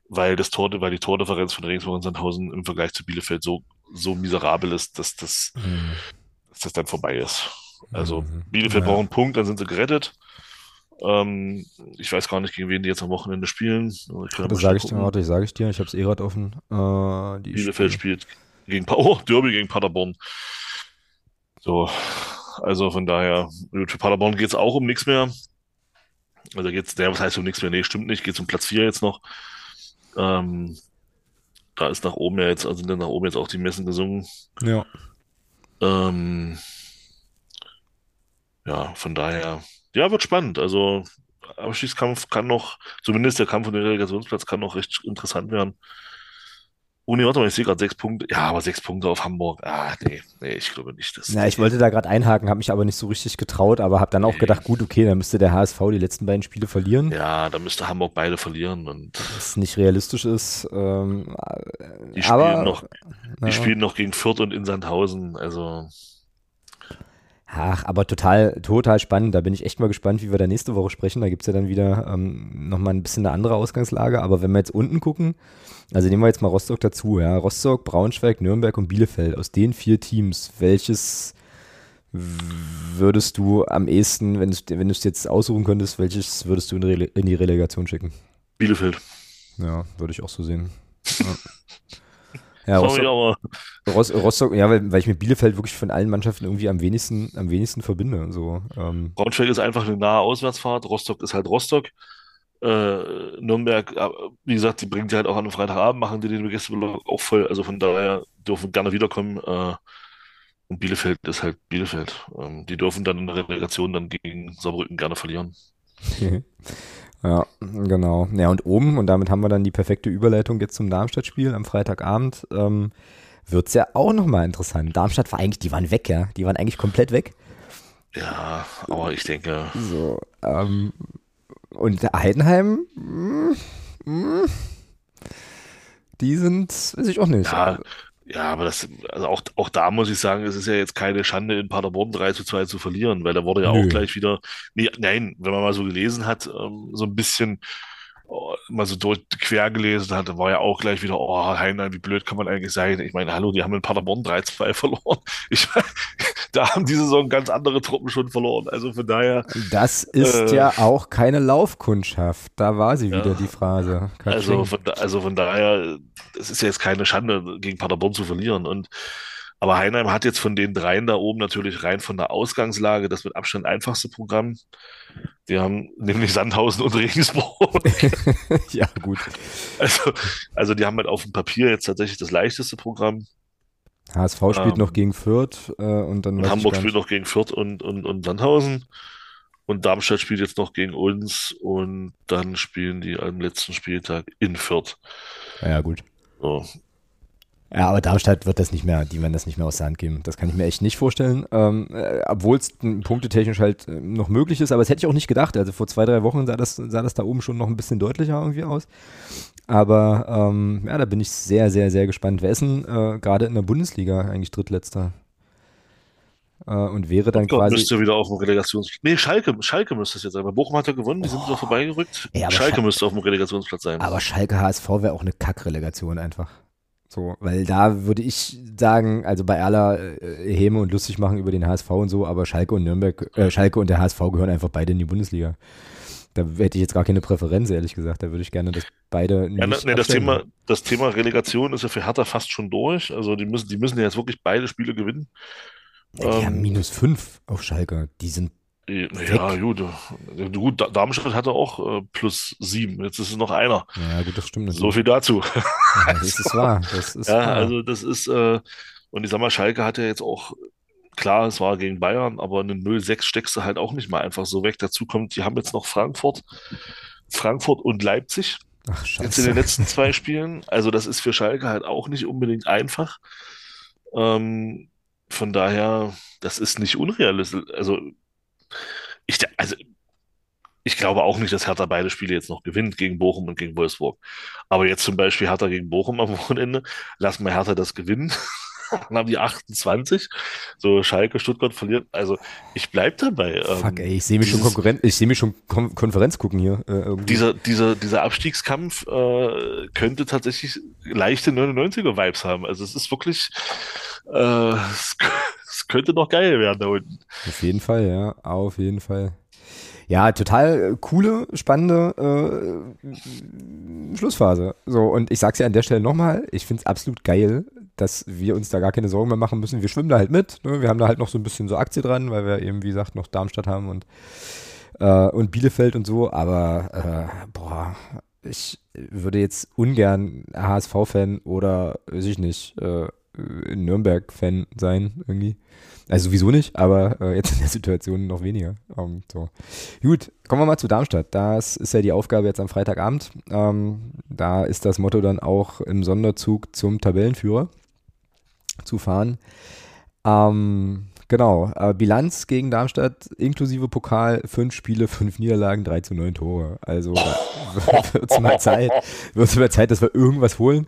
weil das Tor, weil die Tordifferenz von Regensburg und Sandhausen im Vergleich zu Bielefeld so, so miserabel ist, dass das, hm. Dass das dann vorbei ist. Also mhm. Bielefeld ja. braucht einen Punkt, dann sind sie gerettet. Ähm, ich weiß gar nicht, gegen wen die jetzt am Wochenende spielen. Also das sage ich dir, warte, sage ich dir, ich habe es eh gerade offen. Äh, Bielefeld spielt gegen *laughs* oh, Derby gegen Paderborn. So, also von daher, für Paderborn geht es auch um nichts mehr. Also geht's, der, was heißt um nichts mehr? Nee, stimmt nicht, geht um Platz 4 jetzt noch. Ähm, da ist nach oben ja jetzt, also sind dann nach oben jetzt auch die Messen gesungen. Ja. Ähm, ja, von daher, ja, wird spannend. Also Abstiegskampf kann noch, zumindest der Kampf um den Relegationsplatz kann noch recht interessant werden. Oh nee, warte mal, ich sehe gerade sechs Punkte. Ja, aber sechs Punkte auf Hamburg. Ah, nee, nee, ich glaube nicht. Das ja, ich wollte da gerade einhaken, habe mich aber nicht so richtig getraut, aber habe dann auch nee. gedacht, gut, okay, dann müsste der HSV die letzten beiden Spiele verlieren. Ja, da müsste Hamburg beide verlieren und. Was nicht realistisch ist. Ähm, die spielen aber, noch, die ja. spielen noch gegen Fürth und in Sandhausen, also. Ach, aber total, total spannend. Da bin ich echt mal gespannt, wie wir da nächste Woche sprechen. Da gibt es ja dann wieder ähm, nochmal ein bisschen eine andere Ausgangslage. Aber wenn wir jetzt unten gucken, also nehmen wir jetzt mal Rostock dazu, ja. Rostock, Braunschweig, Nürnberg und Bielefeld. Aus den vier Teams, welches würdest du am ehesten, wenn du wenn es jetzt aussuchen könntest, welches würdest du in, Rele in die Relegation schicken? Bielefeld. Ja, würde ich auch so sehen. Ja. *laughs* Ja, Sorry, Rostock, aber. Rost, Rostock, ja, weil, weil ich mit Bielefeld wirklich von allen Mannschaften irgendwie am wenigsten, am wenigsten verbinde. So, ähm. Braunschweig ist einfach eine nahe Auswärtsfahrt, Rostock ist halt Rostock. Äh, Nürnberg, äh, wie gesagt, die bringen die halt auch an einem Freitagabend, machen die den Gästeblock auch voll. Also von daher dürfen gerne wiederkommen. Äh, und Bielefeld ist halt Bielefeld. Ähm, die dürfen dann in der Relegation dann gegen Saarbrücken gerne verlieren. *laughs* Ja, genau. Ja, und oben, und damit haben wir dann die perfekte Überleitung jetzt zum Darmstadt-Spiel am Freitagabend, ähm, wird es ja auch nochmal interessant. Darmstadt war eigentlich, die waren weg, ja. Die waren eigentlich komplett weg. Ja, aber ich denke. So, ähm, und Heidenheim, mh, mh, die sind, weiß ich auch nicht. Ja, ja, aber das, also auch, auch da muss ich sagen, es ist ja jetzt keine Schande, in Paderborn 3 zu 2 zu verlieren, weil da wurde ja Nö. auch gleich wieder, nee, nein, wenn man mal so gelesen hat, ähm, so ein bisschen mal so durch, quer gelesen hat, war ja auch gleich wieder, oh, Heinlein, wie blöd kann man eigentlich sein? Ich meine, hallo, die haben in Paderborn 3-2 *laughs* verloren. Ich meine, *laughs* da haben diese Saison ganz andere Truppen schon verloren. Also von daher, Das ist Äh, ja auch keine Laufkundschaft. Da war sie wieder, Ja. die Phrase. Also von, also von daher, es ist ja jetzt keine Schande, gegen Paderborn zu verlieren. Und aber Heinheim hat jetzt von den dreien da oben natürlich rein von der Ausgangslage das mit Abstand einfachste Programm. Die haben nämlich Sandhausen und Regensburg. *laughs* ja, gut. Also, also die haben halt auf dem Papier jetzt tatsächlich das leichteste Programm. HSV spielt Ähm, noch gegen Fürth äh, und dann Und Hamburg spielt noch gegen Fürth und, und, und Sandhausen. Und Darmstadt spielt jetzt noch gegen uns und dann spielen die am letzten Spieltag in Fürth. Ja, gut. So. Ja, aber Darmstadt wird das nicht mehr, die werden das nicht mehr aus der Hand geben. Das kann ich mir echt nicht vorstellen. Ähm, äh, Obwohl es punktetechnisch halt äh, noch möglich ist, aber das hätte ich auch nicht gedacht. Also vor zwei, drei Wochen sah das, sah das da oben schon noch ein bisschen deutlicher irgendwie aus. Aber ähm, ja, da bin ich sehr, sehr, sehr gespannt. Wer ist denn äh, gerade in der Bundesliga eigentlich Drittletzter? Äh, und wäre dann Gott, quasi. müsste wieder auf dem Relegationsplatz. Nee, Schalke, Schalke müsste es jetzt sein. Weil Bochum hat ja gewonnen, die sind wieder vorbeigerückt. Ey, aber Schalke Schal- müsste auf dem Relegationsplatz sein. Aber Schalke HSV wäre auch eine Kackrelegation einfach. So, weil da würde ich sagen, also bei aller äh, Häme und lustig machen über den HSV und so, aber Schalke und Nürnberg, äh, Schalke und der HSV gehören einfach beide in die Bundesliga. Da hätte ich jetzt gar keine Präferenz, ehrlich gesagt. Da würde ich gerne, dass beide ja, nicht ne, das. Thema, das Thema Relegation ist ja für Hertha fast schon durch. Also die müssen, die müssen ja jetzt wirklich beide Spiele gewinnen. Ja, die haben ähm, minus fünf auf Schalke. Die sind, Ja, gut. äh, Gut, Da- Darmstadt hatte auch äh, plus sieben. Jetzt ist es noch einer. ja gut, das stimmt So natürlich. viel dazu. Ja, das ist wahr. Das ist *laughs* Ja, wahr. also das ist, äh, und ich sag mal, Schalke hat ja jetzt auch, klar, es war gegen Bayern, aber eine 0-6 steckst du halt auch nicht mal einfach so weg. Dazu kommt, die haben jetzt noch Frankfurt, Frankfurt und Leipzig Ach, jetzt in scheiße. den letzten zwei Spielen. Also das ist für Schalke halt auch nicht unbedingt einfach. Ähm, von daher, das ist nicht unrealistisch. Also ich, also ich glaube auch nicht, dass Hertha beide Spiele jetzt noch gewinnt gegen Bochum und gegen Wolfsburg. Aber jetzt zum Beispiel Hertha gegen Bochum am *laughs* Wochenende, lassen wir Hertha das gewinnen. *laughs* Dann haben die 28. So Schalke, Stuttgart verliert. Also ich bleib dabei. Fuck, Ähm, ey, ich sehe mich schon dieses- Konkurrenz, ich sehe mich schon Kon Konferenz gucken hier. Äh, dieser, dieser, dieser Abstiegskampf äh, könnte tatsächlich leichte 99er-Vibes haben. Also es ist wirklich, äh, es könnte noch geil werden da unten. Auf jeden Fall, ja, auf jeden Fall. Ja, total äh, coole, spannende äh, Schlussphase. So, und ich sag's ja an der Stelle nochmal, ich find's absolut geil, dass wir uns da gar keine Sorgen mehr machen müssen. Wir schwimmen da halt mit. Ne? Wir haben da halt noch so ein bisschen so Aktie dran, weil wir eben, wie gesagt, noch Darmstadt haben und, äh, und Bielefeld und so. Aber, äh, boah, ich würde jetzt ungern HSV-Fan oder, weiß ich nicht, äh, Nürnberg-Fan sein, irgendwie. Also sowieso nicht, aber äh, jetzt in der *laughs* Situation noch weniger. Ähm, so. Gut, kommen wir mal zu Darmstadt. Das ist ja die Aufgabe jetzt am Freitagabend. Ähm, da ist das Motto dann auch im Sonderzug zum Tabellenführer zu fahren. Ähm, genau, äh, Bilanz gegen Darmstadt inklusive Pokal, fünf Spiele, fünf Niederlagen, 3 zu 9 Tore. Also *laughs* wird es mal Zeit, wird's mal Zeit, dass wir irgendwas holen.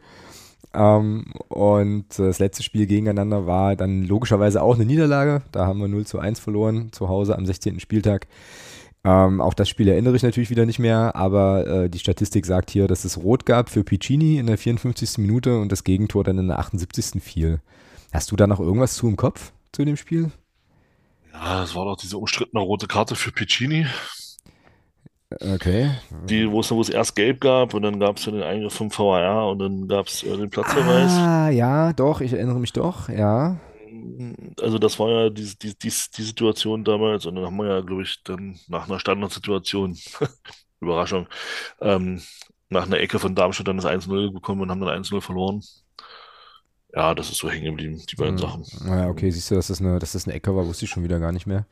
Ähm, und das letzte Spiel gegeneinander war dann logischerweise auch eine Niederlage. Da haben wir 0 zu 1 verloren, zu Hause am 16. Spieltag. Ähm, auch das Spiel erinnere ich natürlich wieder nicht mehr, aber äh, die Statistik sagt hier, dass es Rot gab für Piccini in der 54. Minute und das Gegentor dann in der 78. fiel. Hast du da noch irgendwas zu im Kopf zu dem Spiel? Ja, das war doch diese umstrittene rote Karte für Piccini, Okay. die, wo es, wo es erst gelb gab und dann gab es den Eingriff vom VAR und dann gab es äh, den Platzverweis. Ah, ja, doch, ich erinnere mich doch, ja. Also das war ja die, die, die, die Situation damals und dann haben wir ja, glaube ich, dann nach einer Standardsituation *laughs* Überraschung. Ähm, nach einer Ecke von Darmstadt dann das 1-0 bekommen und haben dann 1-0 verloren. Ja, das ist so hängen geblieben, die beiden Hm, Sachen. Naja, okay, siehst du, dass das eine, dass das eine Ecke war, wusste ich schon wieder gar nicht mehr.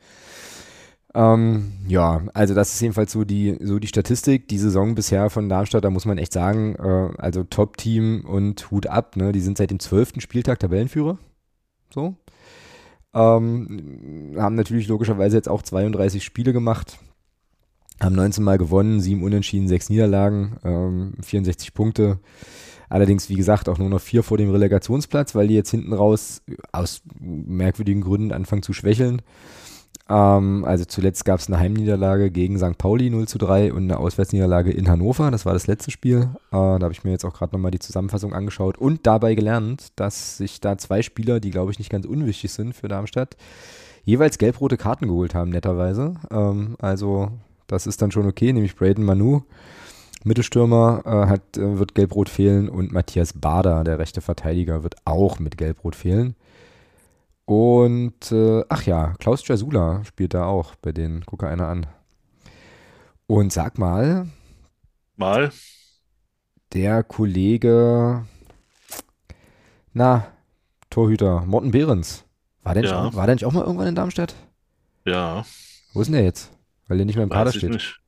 Ähm, ja, also das ist jedenfalls so die, so die Statistik. Die Saison bisher von Darmstadt, da muss man echt sagen, äh, also Top-Team und Hut ab, ne? Die sind seit dem zwölften Spieltag Tabellenführer. So. Ähm, haben natürlich logischerweise jetzt auch 32 Spiele gemacht. Haben 19 Mal gewonnen, 7 Unentschieden, 6 Niederlagen, ähm, 64 Punkte. Allerdings, wie gesagt, auch nur noch vier vor dem Relegationsplatz, weil die jetzt hinten raus aus merkwürdigen Gründen anfangen zu schwächeln. Ähm, also zuletzt gab es eine Heimniederlage gegen St. Pauli 0 zu 3 und eine Auswärtsniederlage in Hannover. Das war das letzte Spiel. Äh, da habe ich mir jetzt auch gerade nochmal die Zusammenfassung angeschaut und dabei gelernt, dass sich da zwei Spieler, die glaube ich nicht ganz unwichtig sind für Darmstadt, jeweils gelb-rote Karten geholt haben, netterweise. Ähm, also das ist dann schon okay, nämlich Braden Manu. Mittelstürmer äh, hat, äh, wird gelb-rot fehlen und Matthias Bader, der rechte Verteidiger, wird auch mit gelb-rot fehlen. Und äh, ach ja, Klaus Jasula spielt da auch bei denen. Gucke einer an. Und sag mal, Mal. der Kollege, na, Torhüter, Morten Behrens, war der, nicht Ja. auch, war der nicht auch mal irgendwann in Darmstadt? Ja, Wo ist denn der jetzt? Weil der nicht mehr im Kader weiß ich steht. nicht.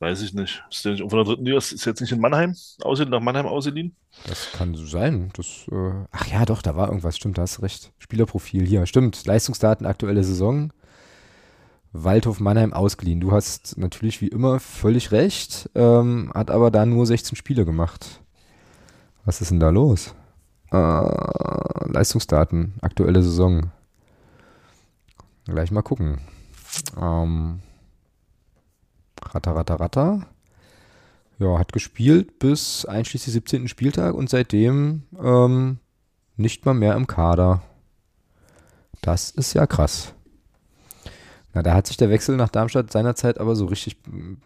Weiß ich nicht. Ist der nicht von der dritten Liga? Ist jetzt nicht in Mannheim? Ausgeliehen, nach Mannheim ausgeliehen? Das kann so sein. Das, äh, ach ja, doch, da war irgendwas. Stimmt, da hast du recht. Spielerprofil hier. Stimmt. Leistungsdaten, aktuelle Saison. Waldhof Mannheim ausgeliehen. Du hast natürlich wie immer völlig recht, ähm, hat aber da nur 16 Spiele gemacht. Was ist denn da los? Äh, Leistungsdaten, aktuelle Saison. Gleich mal gucken. Ähm, Ratter, ratter, ratter. Ja, hat gespielt bis einschließlich 17. Spieltag und seitdem ähm, nicht mal mehr im Kader. Das ist ja krass. Na, da hat sich der Wechsel nach Darmstadt seinerzeit aber so richtig,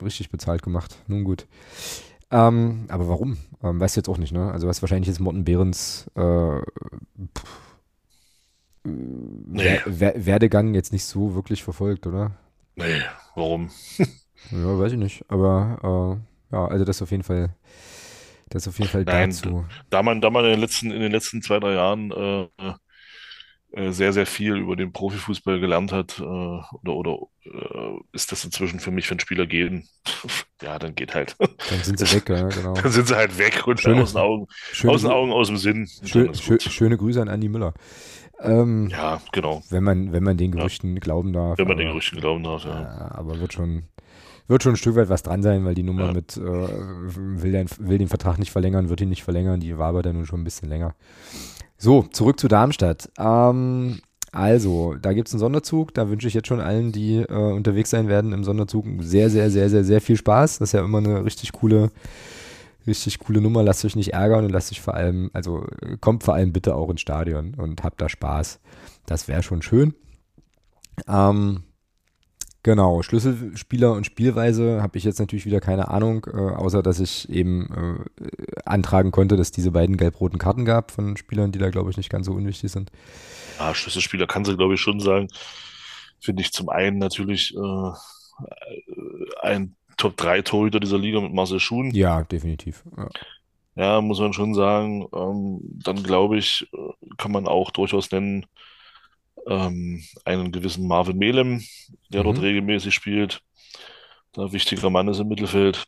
richtig bezahlt gemacht. Nun gut. Ähm, aber warum? Ähm, weißt du jetzt auch nicht, ne? Also was wahrscheinlich jetzt Morten Behrens äh, pff, Nee. Wer Wer Werdegang jetzt nicht so wirklich verfolgt, oder? Nee, warum? *laughs* Ja, weiß ich nicht. Aber äh, ja, also das auf jeden Fall, das auf jeden Fall Nein, dazu. Da man, da man in den letzten, in den letzten zwei, drei Jahren äh, äh, sehr, sehr viel über den Profifußball gelernt hat, äh, oder, oder äh, ist das inzwischen für mich, wenn Spieler gehen, *laughs* ja, dann geht halt. Dann sind sie *laughs* weg, ja, genau. Dann sind sie halt weg und Schöne- aus den Augen, Schöne, aus den Augen, aus dem Sinn. Und dann schö ist schö gut. schöne Grüße an Andi Müller. Ähm, Ja, genau. wenn man, wenn man den Gerüchten glauben darf. Wenn man den aber- Gerüchten glauben darf, ja. Ja, aber wird schon, wird schon ein Stück weit was dran sein, weil die Nummer Ja. mit äh, will, den, will den Vertrag nicht verlängern, wird ihn nicht verlängern, die war aber dann nun schon ein bisschen länger. So, zurück zu Darmstadt. Ähm, also, da gibt es einen Sonderzug, da wünsche ich jetzt schon allen, die äh, unterwegs sein werden im Sonderzug, sehr, sehr, sehr, sehr, sehr viel Spaß. Das ist ja immer eine richtig coole, richtig coole Nummer. Lasst euch nicht ärgern und lasst euch vor allem, also kommt vor allem bitte auch ins Stadion und habt da Spaß. Das wäre schon schön. Ähm, Genau, Schlüsselspieler und Spielweise habe ich jetzt natürlich wieder keine Ahnung, äh, außer dass ich eben äh, antragen konnte, dass diese beiden gelb-roten Karten gab von Spielern, die da glaube ich nicht ganz so unwichtig sind. Ja, Schlüsselspieler kann sie, glaube ich, schon sagen. Finde ich zum einen natürlich äh, ein Top-3-Torhüter dieser Liga mit Marcel Schuhn. Ja, definitiv. Ja. Ja, muss man schon sagen. Ähm, dann glaube ich, äh, kann man auch durchaus nennen, ähm, einen gewissen Marvin Melem, der dort Mhm. regelmäßig spielt. Der wichtiger Mann ist im Mittelfeld.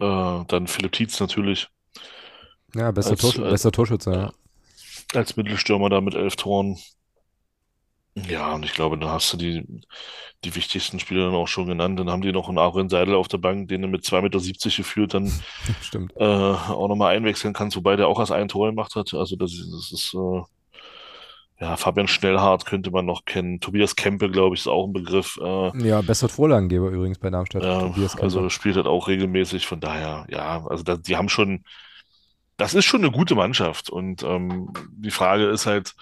Äh, dann Philipp Tietz natürlich Ja, bester, Als- Torsch als- bester Torschütze. Ja. als Mittelstürmer da mit elf Toren. Ja, und ich glaube, dann hast du die, die wichtigsten Spieler dann auch schon genannt. Dann haben die noch einen Aaron Seidel auf der Bank, den du mit 2,70 Meter geführt dann *laughs* Stimmt. äh, auch nochmal einwechseln kannst, wobei der auch erst ein Tor gemacht hat. Also das ist, das ist äh, ja, Fabian Schnellhardt könnte man noch kennen. Tobias Kempe, glaube ich, ist auch ein Begriff. Äh, Ja, bester Vorlagengeber übrigens bei Darmstadt. ja, also spielt halt auch regelmäßig. Von daher, ja, also da, die haben schon, das ist schon eine gute Mannschaft. Und ähm, die Frage ist halt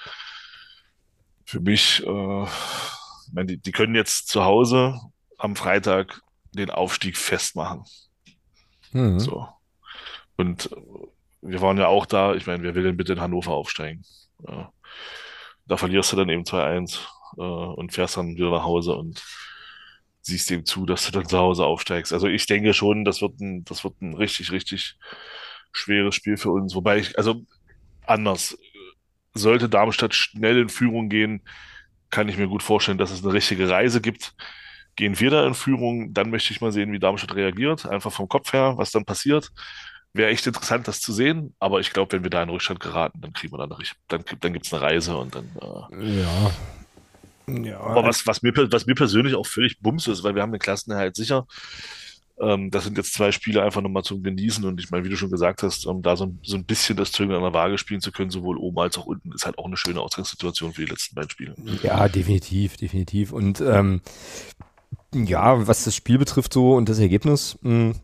für mich, äh, ich meine, die, die können jetzt zu Hause am Freitag den Aufstieg festmachen. Mhm. So. Und äh, wir waren ja auch da. Ich meine, wer will denn bitte in Hannover aufsteigen? Ja. Da verlierst du dann eben 2-1 äh, und fährst dann wieder nach Hause. Und siehst dem zu, dass du dann zu Hause aufsteigst. Also ich denke schon, das wird ein, das wird ein richtig, richtig schweres Spiel für uns. Wobei ich, also anders. Sollte Darmstadt schnell in Führung gehen, kann ich mir gut vorstellen, dass es eine richtige Reise gibt. Gehen wir da in Führung, dann möchte ich mal sehen, wie Darmstadt reagiert, einfach vom Kopf her, was dann passiert. Wäre echt interessant, das zu sehen, aber ich glaube, wenn wir da in Rückstand geraten, dann kriegen wir dann, dann, dann gibt es eine Reise und dann. Äh, ja. Ja, aber was, was, mir, was mir persönlich auch völlig bums ist, weil wir haben den Klassenerhalt sicher. Ähm, das sind jetzt zwei Spiele einfach nochmal zum Genießen und ich meine, wie du schon gesagt hast, um da so, so ein bisschen das Zögern an der Waage spielen zu können, sowohl oben als auch unten, ist halt auch eine schöne Ausgangssituation für die letzten beiden Spiele. Ja, definitiv, definitiv. Und ähm, ja, was das Spiel betrifft so und das Ergebnis, mh, hm,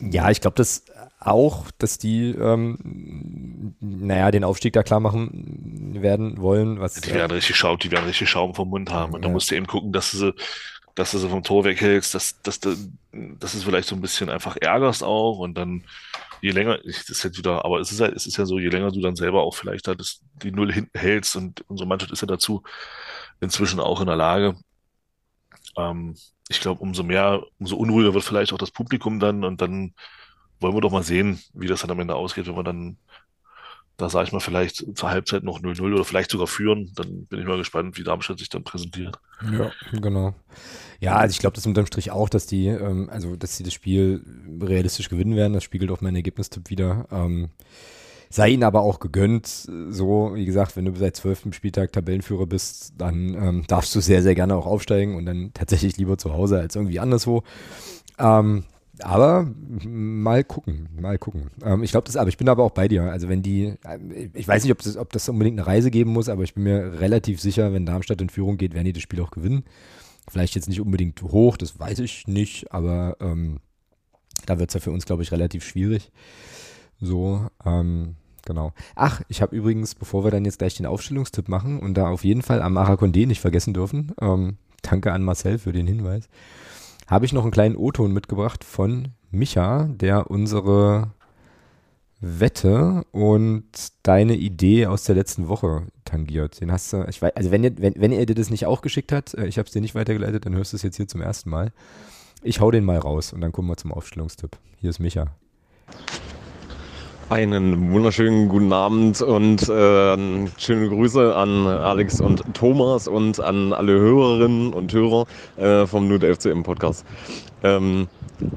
ja, ich glaube, das auch, dass die, ähm, naja, den Aufstieg da klar machen werden wollen. Was, die werden richtig Schaum, die werden richtig Schaum vom Mund haben. Und ja. da musst du eben gucken, dass du sie, dass du sie vom Tor weghältst, dass, dass du, dass es vielleicht so ein bisschen einfach ärgerst auch und dann je länger, ich, das ist jetzt wieder, aber es ist halt, es ist ja so, je länger du dann selber auch vielleicht halt das, die Null hinten hältst und unsere Mannschaft ist ja dazu inzwischen auch in der Lage. Ähm, ich glaube, umso mehr, umso unruhiger wird vielleicht auch das Publikum dann und dann wollen wir doch mal sehen, wie das dann am Ende ausgeht, wenn wir dann, da sage ich mal, vielleicht zur Halbzeit noch 0-0 oder vielleicht sogar führen. Dann bin ich mal gespannt, wie Darmstadt sich dann präsentiert. Ja, genau. Ja, also ich glaube das unterm Strich auch, dass die, ähm, also dass sie das Spiel realistisch gewinnen werden. Das spiegelt auch mein Ergebnistipp wieder. Ähm, sei ihnen aber auch gegönnt. So, wie gesagt, wenn du seit zwölften Spieltag Tabellenführer bist, dann ähm, darfst du sehr, sehr gerne auch aufsteigen und dann tatsächlich lieber zu Hause als irgendwie anderswo. Ähm, aber mal gucken, mal gucken. Ähm, ich glaube das, aber ich bin aber auch bei dir. Also wenn die, äh, ich weiß nicht, ob das, ob das unbedingt eine Reise geben muss, aber ich bin mir relativ sicher, wenn Darmstadt in Führung geht, werden die das Spiel auch gewinnen. Vielleicht jetzt nicht unbedingt hoch, das weiß ich nicht, aber ähm, da wird es ja für uns, glaube ich, relativ schwierig. So, ähm, genau. Ach, ich habe übrigens, bevor wir dann jetzt gleich den Aufstellungstipp machen und da auf jeden Fall Amara Condé nicht vergessen dürfen, ähm, danke an Marcel für den Hinweis habe ich noch einen kleinen O-Ton mitgebracht von Micha, der unsere Wette und deine Idee aus der letzten Woche tangiert. Den hast du, ich weiß, also wenn, ihr, wenn, wenn er dir das nicht auch geschickt hat, äh, ich habe es dir nicht weitergeleitet, dann hörst du es jetzt hier zum ersten Mal. Ich hau den mal raus und dann kommen wir zum Aufstellungstipp. Hier ist Micha. Einen wunderschönen guten Abend und äh, schöne Grüße an Alex und Thomas und an alle Hörerinnen und Hörer äh, vom Nude FCM Podcast. Ähm,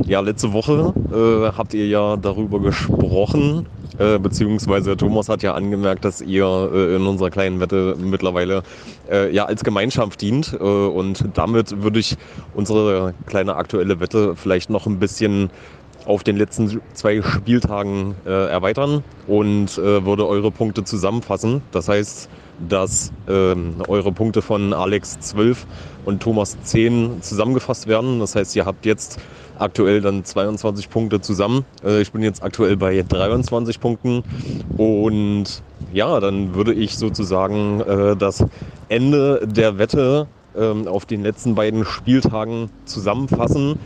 ja, letzte Woche äh, habt ihr ja darüber gesprochen, äh, beziehungsweise Thomas hat ja angemerkt, dass ihr äh, in unserer kleinen Wette mittlerweile äh, ja als Gemeinschaft dient. Äh, und damit würde ich unsere kleine aktuelle Wette vielleicht noch ein bisschen auf den letzten zwei Spieltagen äh, erweitern und äh, würde eure Punkte zusammenfassen. Das heißt, dass ähm, eure Punkte von Alex 12 und Thomas 10 zusammengefasst werden. Das heißt, ihr habt jetzt aktuell dann 22 Punkte zusammen. Äh, ich bin jetzt aktuell bei 23 Punkten und ja, dann würde ich sozusagen äh, das Ende der Wette ähm, auf den letzten beiden Spieltagen zusammenfassen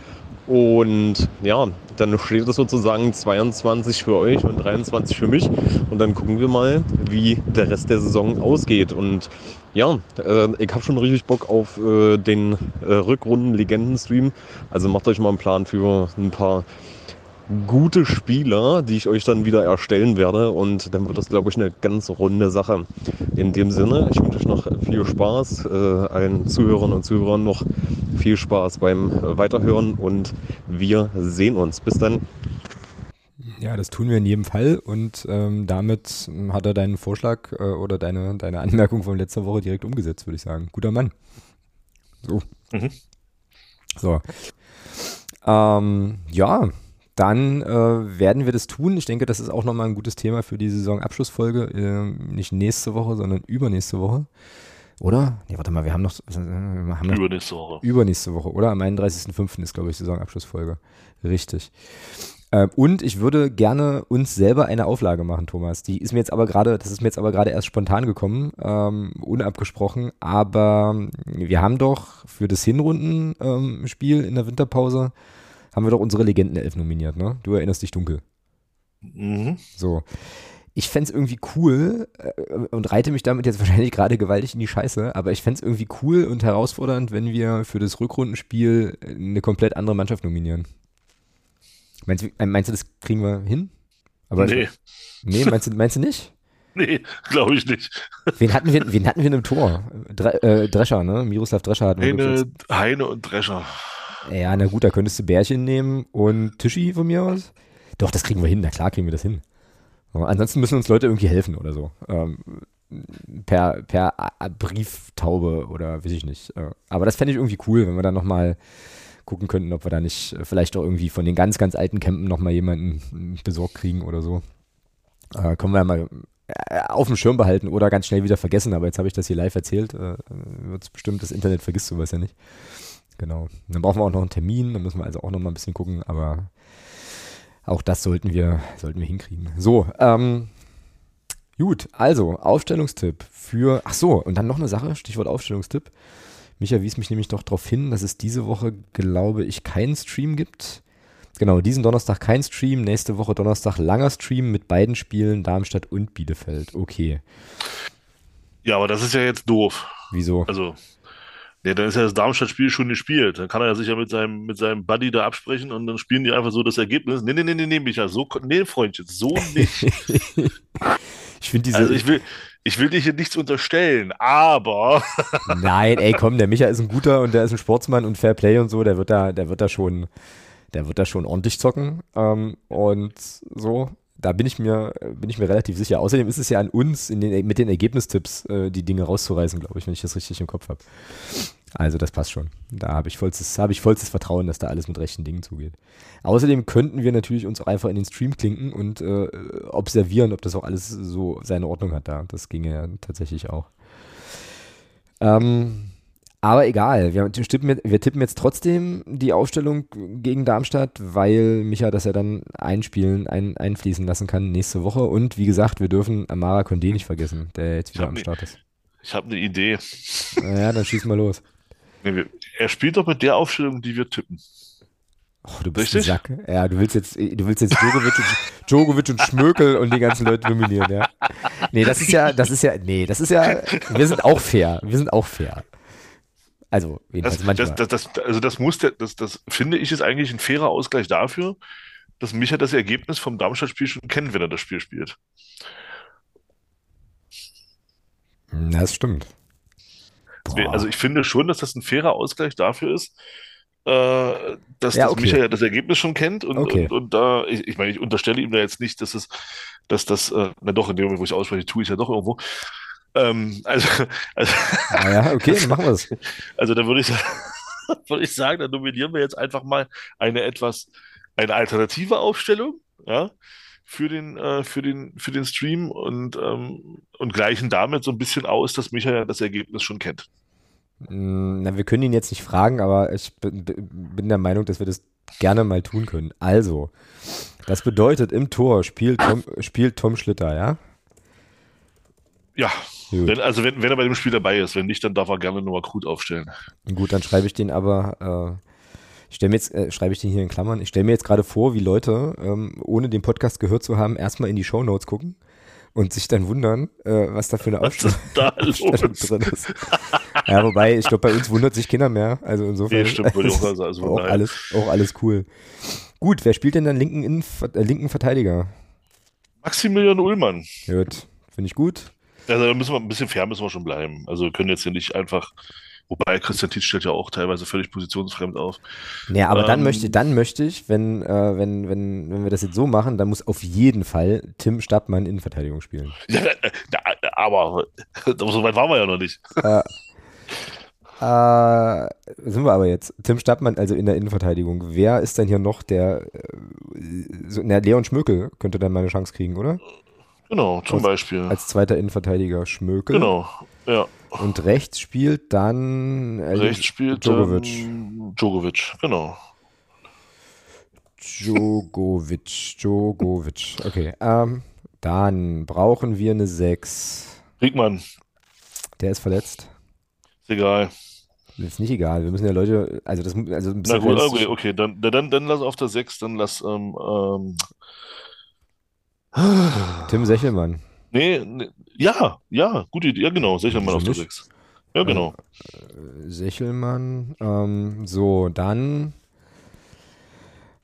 und ja, dann steht es sozusagen 22 für euch und 23 für mich. Und dann gucken wir mal, wie der Rest der Saison ausgeht. Und ja, äh, ich habe schon richtig Bock auf äh, den äh, Rückrunden-Legenden-Stream. Also macht euch mal einen Plan für ein paar gute Spieler, die ich euch dann wieder erstellen werde. Und dann wird das, glaube ich, eine ganz runde Sache. In dem Sinne, ich wünsche euch noch viel Spaß, äh, allen Zuhörern und Zuhörern noch viel Spaß beim Weiterhören und wir sehen uns. Bis dann. Ja, das tun wir in jedem Fall und ähm, damit hat er deinen Vorschlag äh, oder deine, deine Anmerkung von letzter Woche direkt umgesetzt, würde ich sagen. Guter Mann. So. Mhm. So. Ähm, ja, dann äh, werden wir das tun. Ich denke, das ist auch nochmal ein gutes Thema für die Saisonabschlussfolge. Äh, nicht nächste Woche, sondern übernächste Woche. Oder? Nee, warte mal, wir haben noch. Wir haben noch übernächste Woche. Übernächste Woche, oder? Am 31.05. ist, glaube ich, Saisonabschlussfolge. Richtig. Äh, und ich würde gerne uns selber eine Auflage machen, Thomas. Die ist mir jetzt aber gerade, das ist mir jetzt aber gerade erst spontan gekommen, ähm, unabgesprochen. Aber wir haben doch für das Hinrundenspiel ähm, in der Winterpause haben wir doch unsere Legendenelf nominiert, ne? Du erinnerst dich dunkel. Mhm. So. ich fände es irgendwie cool äh, und reite mich damit jetzt *laughs* wahrscheinlich gerade gewaltig in die Scheiße, aber ich fände es irgendwie cool und herausfordernd, wenn wir für das Rückrundenspiel eine komplett andere Mannschaft nominieren. Meinst du, äh, meinst du das kriegen wir hin? Aber nee. Nee, meinst du, meinst du nicht? *laughs* Nee, glaube ich nicht. Wen hatten wir, wen hatten wir im Tor? Dre, äh, Drescher, ne? Miroslav Drescher hatten wir. Heine, Heine und Drescher. Ja, na gut, da könntest du Bärchen nehmen und Tischi von mir aus. Doch, das kriegen wir hin. Na klar kriegen wir das hin. Ansonsten müssen uns Leute irgendwie helfen oder so. Ähm, per, per Brieftaube oder weiß ich nicht. Äh, aber das fände ich irgendwie cool, wenn wir dann nochmal gucken könnten, ob wir da nicht vielleicht auch irgendwie von den ganz, ganz alten Campen nochmal jemanden besorgt kriegen oder so. Äh, können wir ja mal äh, auf dem Schirm behalten oder ganz schnell wieder vergessen, aber jetzt habe ich das hier live erzählt. Äh, wird bestimmt, das Internet vergisst sowas ja nicht. Genau. Dann brauchen wir auch noch einen Termin, dann müssen wir also auch noch mal ein bisschen gucken, aber auch das sollten wir, sollten wir hinkriegen. So, ähm, gut, also Aufstellungstipp für, ach so, und dann noch eine Sache, Stichwort Aufstellungstipp. Micha wies mich nämlich doch darauf hin, dass es diese Woche, glaube ich, keinen Stream gibt. Genau, diesen Donnerstag kein Stream, nächste Woche Donnerstag langer Stream mit beiden Spielen Darmstadt und Bielefeld. Okay. Ja, aber das ist ja jetzt doof. Wieso? Also, Nee, dann ist ja das Darmstadt-Spiel schon gespielt. Dann kann er ja sich ja mit seinem, mit seinem Buddy da absprechen und dann spielen die einfach so das Ergebnis. Nee, nee, nee, nee, nee, Micha, so, nee, Freundchen, so nicht. *laughs* ich finde diese. Also ich will, ich will dir hier nichts unterstellen, aber. *laughs* Nein, ey, komm, der Micha ist ein guter und der ist ein Sportsmann und Fair Play und so, der wird da, der wird da schon, der wird da schon ordentlich zocken. Ähm, und so, da bin ich mir, bin ich mir relativ sicher. Außerdem ist es ja an uns, den, mit den Ergebnistipps äh, die Dinge rauszureißen, glaube ich, wenn ich das richtig im Kopf habe. Also das passt schon. Da habe ich, vollstes, hab ich vollstes Vertrauen, dass da alles mit rechten Dingen zugeht. Außerdem könnten wir natürlich uns auch einfach in den Stream klinken und äh, observieren, ob das auch alles so seine Ordnung hat da. Das ginge ja tatsächlich auch. Ähm, aber egal, wir tippen, wir tippen, jetzt trotzdem die Aufstellung gegen Darmstadt, weil Micha das ja dann einspielen, ein, einfließen lassen kann nächste Woche. Und wie gesagt, wir dürfen Amara Condé nicht vergessen, der jetzt wieder am Start ist. Ich habe eine Idee. Naja, dann schieß mal los. Er spielt doch mit der Aufstellung, die wir tippen. Oh, du bist Richtig? ein Sack. Ja, du willst jetzt, du willst jetzt Djokovic und, Djokovic und Schmökel und die ganzen Leute nominieren, ja. Nee, das ist ja, das ist ja, nee, das ist ja, wir sind auch fair. Wir sind auch fair. Also, das, manchmal. Das, das, das, also das muss der, das, das finde ich ist eigentlich ein fairer Ausgleich dafür, dass Micha das Ergebnis vom Darmstadt-Spiel schon kennt, wenn er das Spiel spielt. Das stimmt. Boah. Also ich finde schon, dass das ein fairer Ausgleich dafür ist, äh, dass, ja, okay. dass Micha ja das Ergebnis schon kennt und, okay. und, und, da, ich, ich meine, ich unterstelle ihm da jetzt nicht, dass es, dass das, äh, na doch, in dem Moment, wo ich ausspreche, tue ich ja doch irgendwo, ähm, also, also ah ja, okay, dann machen wir es. *laughs* Also da würde ich, *laughs* würde ich sagen, dann nominieren wir jetzt einfach mal eine etwas, eine alternative Aufstellung, ja, für den, äh, für den, für den Stream und, ähm, und gleichen damit so ein bisschen aus, dass Michael das Ergebnis schon kennt. Mm, na, wir können ihn jetzt nicht fragen, aber ich bin, bin der Meinung, dass wir das gerne mal tun können. Also, das bedeutet, im Tor spielt Tom, spielt Tom Schlitter, ja? Ja, wenn, also wenn, wenn er bei dem Spiel dabei ist, wenn nicht, dann darf er gerne nur akut aufstellen. Gut, dann schreibe ich den aber, äh, ich stelle mir jetzt, äh, schreibe ich den hier in Klammern, ich stelle mir jetzt gerade vor, wie Leute, ähm, ohne den Podcast gehört zu haben, erstmal in die Show Notes gucken und sich dann wundern, äh, was da für eine Aufstellung, *laughs* drin ist. ja, wobei, ich glaube, bei uns wundert sich keiner mehr. Also insofern. Nee, stimmt, ich auch. *laughs* Also auch, alles, auch alles cool. Gut, wer spielt denn dann linken, Innenver äh, linken Verteidiger? Maximilian Ullmann. Gut, finde ich gut. Also da müssen wir ein bisschen fair müssen wir schon bleiben. Also wir können jetzt hier nicht einfach, wobei Christian Tietz stellt ja auch teilweise völlig positionsfremd auf. Ja, aber ähm, dann möchte, dann möchte ich, wenn, äh, wenn, wenn, wenn wir das jetzt so machen, dann muss auf jeden Fall Tim Stadtmann Innenverteidigung spielen. Ja, aber *laughs* so weit waren wir ja noch nicht. Äh, äh, sind wir aber jetzt. Tim Stadtmann, also in der Innenverteidigung. Wer ist denn hier noch der, äh, so, na, Leon Schmökel könnte dann mal eine Chance kriegen, oder? Genau, zum als, Beispiel. Als zweiter Innenverteidiger Schmökel. Genau, ja. Und rechts spielt dann äh, rechts spielt Djokovic. Djokovic, genau. Djokovic, Djokovic. Okay, ähm, dann brauchen wir eine 6. Riegmann. Der ist verletzt. Ist egal. Ist nicht egal. Wir müssen ja Leute, also das, also ein Na gut, okay, okay, dann, dann, dann lass auf der 6, dann lass ähm, ähm, Tim Sechelmann. Nee, nee, ja, ja, gute Idee. Ja, genau, Sechelmann auf der Wieso 6. Ja, genau. Sechelmann. Ähm, so, dann.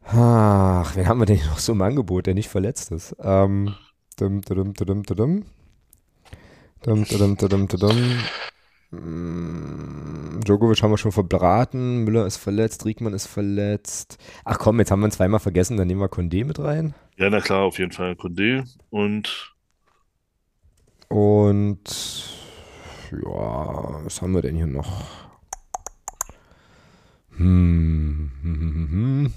Ach, wen haben wir denn noch so im Angebot, der nicht verletzt ist? Ähm, dum, dum, dum, dum, dum. Dum, dum, dum, dum, dum. Mm, Djokovic haben wir schon verbraten, Müller ist verletzt, Riekmann ist verletzt. Ach komm, jetzt haben wir ihn zweimal vergessen, dann nehmen wir Condé mit rein. Ja, na klar, auf jeden Fall Condé und Und ja, was haben wir denn hier noch? Hm. hm, hm, hm, hm.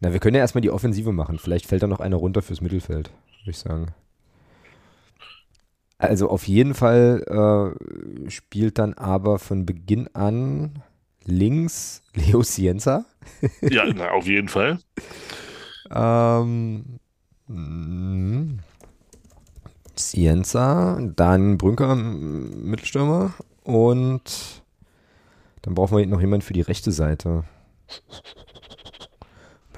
Na, wir können ja erstmal die Offensive machen. Vielleicht fällt da noch einer runter fürs Mittelfeld, würde ich sagen. Also auf jeden Fall äh, spielt dann aber von Beginn an links Leo Cienza. ja, na, auf jeden Fall. *laughs* Ähm, Cienza, dann Brünker, m- Mittelstürmer und dann brauchen wir noch jemanden für die rechte Seite.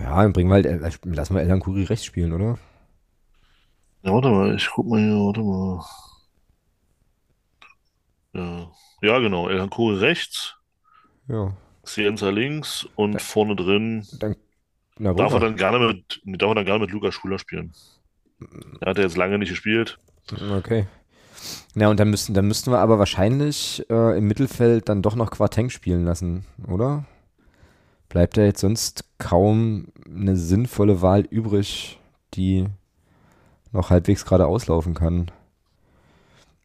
Ja, dann bringen wir halt, äh, lassen wir Elan Kuri rechts spielen, oder? Ja, warte mal, ich guck mal hier, warte mal. Ja, ja genau, El Hankuri rechts, Ja. Cienza links und vorne drin Dann, na, darf er dann gerne mit, darf er dann gerne mit Lukas Schuler spielen. Er hat ja jetzt lange nicht gespielt. Okay. Na, und dann müssten, dann müssten wir aber wahrscheinlich äh, im Mittelfeld dann doch noch Quarteng spielen lassen, oder? Bleibt da jetzt sonst kaum eine sinnvolle Wahl übrig, die noch halbwegs gerade auslaufen kann?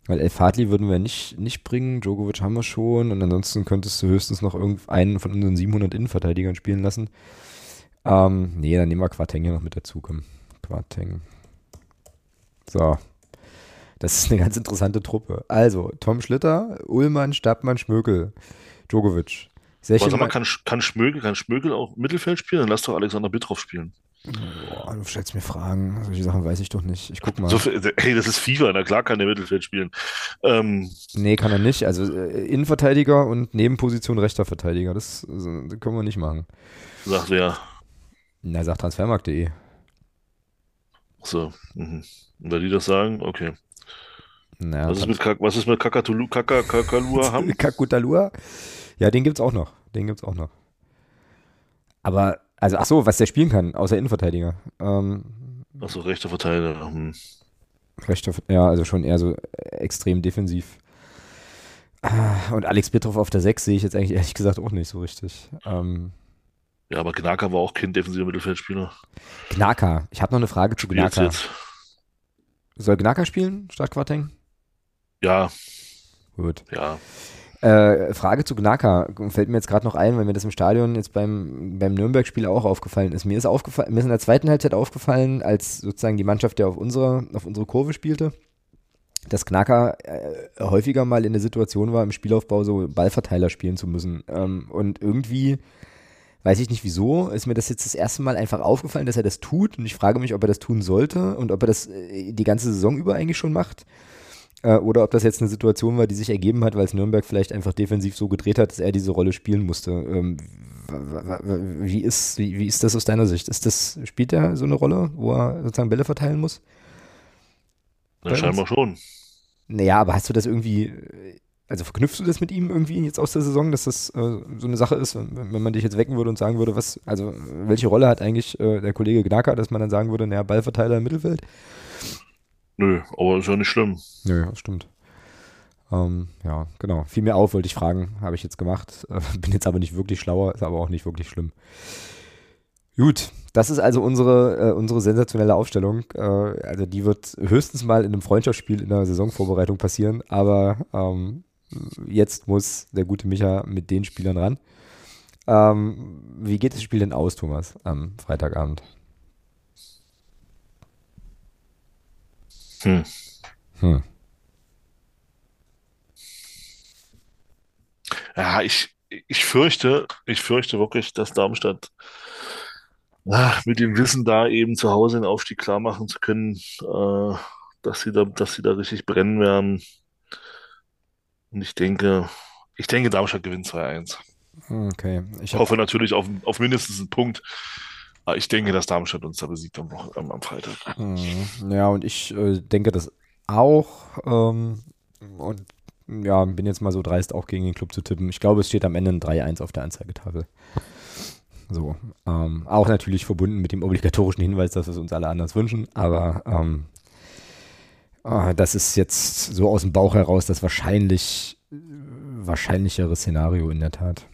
Weil El Fadli würden wir nicht, nicht bringen, Djokovic haben wir schon und ansonsten könntest du höchstens noch irgendeinen von unseren 700 Innenverteidigern spielen lassen. Ähm, nee, dann nehmen wir Quarteng hier noch mit dazu, komm. Quarteng. So. Das ist eine ganz interessante Truppe. Also, Tom Schlitter, Ullmann, Stabmann, Schmökel, Djokovic. Aber sag mal, kann, kann Schmögel, kann Schmögel auch Mittelfeld spielen? Dann lass doch Alexander Bittroff spielen. Boah, du stellst mir Fragen. Solche Sachen weiß ich doch nicht. Ich guck mal. So, hey, das ist FIFA, na klar kann der Mittelfeld spielen. Ähm, Nee, kann er nicht. Also äh, Innenverteidiger und Nebenposition rechter Verteidiger. Das, das können wir nicht machen. sagt wer. Na, sagt transfermarkt.de. So. Mhm. Und weil die das sagen, okay. Naja, Was ist mit, Kak was ist mit Kakatulu, Kaka, Kakalua Ham? *laughs* Kakutalua? Ja, den gibt's auch noch. Den gibt's auch noch. Aber, also, ach so, was der spielen kann, außer Innenverteidiger. Ähm, Achso, rechter Verteidiger. Hm. Rechter, ja, also schon eher so extrem defensiv. Ah, Und Alex Bitroff auf der 6 sehe ich jetzt eigentlich ehrlich gesagt auch nicht so richtig. Ähm, Ja, aber Gnaka war auch kein defensiver Mittelfeldspieler. Gnaka, ich habe noch eine Frage zu Jetzt, Gnaka. jetzt. Soll Gnaka spielen statt Quarteng? Ja, Gut. ja. Äh, Frage zu Gnaka fällt mir jetzt gerade noch ein, weil mir das im Stadion jetzt beim, beim Nürnberg-Spiel auch aufgefallen ist. Mir ist aufgefallen, mir ist in der zweiten Halbzeit aufgefallen, als sozusagen die Mannschaft, der auf unsere, auf unsere Kurve spielte, dass Knacker äh, häufiger mal in der Situation war, im Spielaufbau so Ballverteiler spielen zu müssen. Ähm, und irgendwie, weiß ich nicht wieso, ist mir das jetzt das erste Mal einfach aufgefallen, dass er das tut. Und ich frage mich, ob er das tun sollte und ob er das äh, die ganze Saison über eigentlich schon macht. Äh, oder ob das jetzt eine Situation war, die sich ergeben hat, weil es Nürnberg vielleicht einfach defensiv so gedreht hat, dass er diese Rolle spielen musste. Ähm, wie, ist, wie, wie ist das aus deiner Sicht? Ist das, spielt er so eine Rolle, wo er sozusagen Bälle verteilen muss? Na, scheinbar schon. Naja, aber hast du das irgendwie, äh, also verknüpfst du das mit ihm irgendwie jetzt aus der Saison, dass das äh, so eine Sache ist, wenn, wenn man dich jetzt wecken würde und sagen würde, was, also welche Rolle hat eigentlich äh, der Kollege Gnacker, dass man dann sagen würde, naja, Ballverteiler im Mittelfeld? Nö, aber ist ja nicht schlimm. Nö, das stimmt. Ähm, ja, genau. Fiel mir auf, wollte ich fragen, habe ich jetzt gemacht. Äh, *laughs* bin jetzt aber nicht wirklich schlauer, ist aber auch nicht wirklich schlimm. Gut, das ist also unsere, äh, unsere sensationelle Aufstellung. Äh, also die wird höchstens mal in einem Freundschaftsspiel in der Saisonvorbereitung passieren, aber ähm, jetzt muss der gute Micha mit den Spielern ran. Ähm, wie geht das Spiel denn aus, Thomas, am Freitagabend? Hm. Hm. Ja, ich, ich fürchte, ich fürchte wirklich, dass Darmstadt ah, mit dem Wissen da eben zu Hause den Aufstieg klar machen zu können, äh, dass sie da, dass sie da richtig brennen werden. Und ich denke, ich denke, Darmstadt gewinnt 2-1. Okay, ich hoffe natürlich auf, auf mindestens einen Punkt. Aber ich denke, dass Darmstadt uns da besiegt am, am, am Freitag. Mhm. Ja, und ich äh, denke das auch. Ähm, und ja, bin jetzt mal so dreist, auch gegen den Club zu tippen. Ich glaube, es steht am Ende ein 3-1 auf der Anzeigetafel. So. Ähm, auch natürlich verbunden mit dem obligatorischen Hinweis, dass wir es uns alle anders wünschen. Aber ähm, äh, das ist jetzt so aus dem Bauch heraus das wahrscheinlich wahrscheinlichere Szenario in der Tat.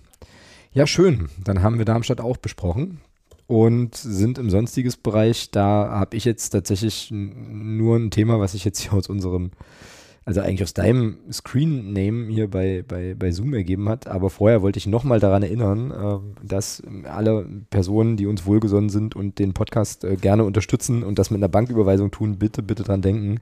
Ja, schön. Dann haben wir Darmstadt auch besprochen und sind im sonstiges Bereich. Da habe ich jetzt tatsächlich nur ein Thema, was ich jetzt hier aus unserem, also eigentlich aus deinem Screen-Name hier bei, bei, bei Zoom ergeben hat. Aber vorher wollte ich nochmal daran erinnern, äh, dass alle Personen, die uns wohlgesonnen sind und den Podcast äh, gerne unterstützen und das mit einer Banküberweisung tun, bitte, bitte dran denken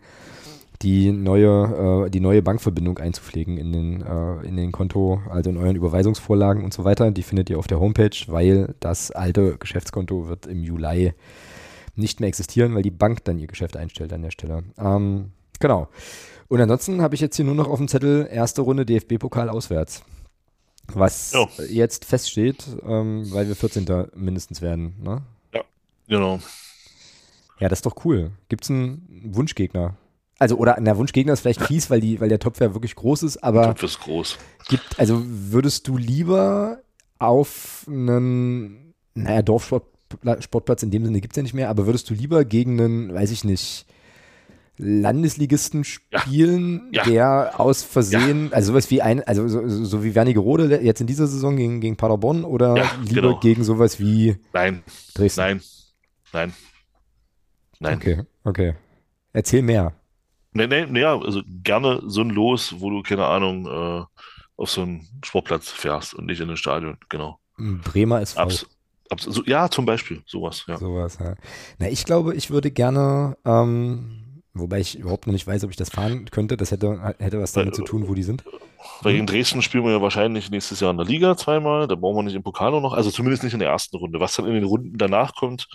die neue, äh, die neue Bankverbindung einzupflegen in den, äh, in den Konto, also in euren Überweisungsvorlagen und so weiter. Die findet ihr auf der Homepage, weil das alte Geschäftskonto wird im Juli nicht mehr existieren, weil die Bank dann ihr Geschäft einstellt an der Stelle. Ähm, genau. Und ansonsten habe ich jetzt hier nur noch auf dem Zettel erste Runde DFB-Pokal auswärts. Was jo. jetzt feststeht, ähm, weil wir 14. mindestens werden. Ne? Ja, genau. Ja, das ist doch cool. Gibt es einen Wunschgegner? Also, oder der Wunschgegner ist vielleicht fies, weil, die, weil der Topf ja wirklich groß ist, aber. Der Topf ist groß. Gibt, also würdest du lieber auf einen, naja, Dorfsportplatz in dem Sinne gibt es ja nicht mehr, aber würdest du lieber gegen einen, weiß ich nicht, Landesligisten spielen, ja. Ja. der aus Versehen, ja. also sowas wie ein, also so, so wie Wernigerode jetzt in dieser Saison gegen, gegen Paderborn oder lieber genau. gegen sowas wie Nein. Dresden? Nein. Nein. Nein. Okay, okay. Erzähl mehr. Nee, nee, nee, also gerne so ein Los, wo du, keine Ahnung, äh, auf so einen Sportplatz fährst und nicht in ein Stadion, genau. Bremer ist Abs, abs, so, Ja, zum Beispiel, sowas, ja. Sowas, ja. Na, ich glaube, ich würde gerne, ähm, wobei ich überhaupt noch nicht weiß, ob ich das fahren könnte, das hätte, hätte was damit weil, zu tun, wo die sind. Weil in Dresden spielen wir ja wahrscheinlich nächstes Jahr in der Liga zweimal, da brauchen wir nicht im Pokal noch, also zumindest nicht in der ersten Runde. Was dann in den Runden danach kommt,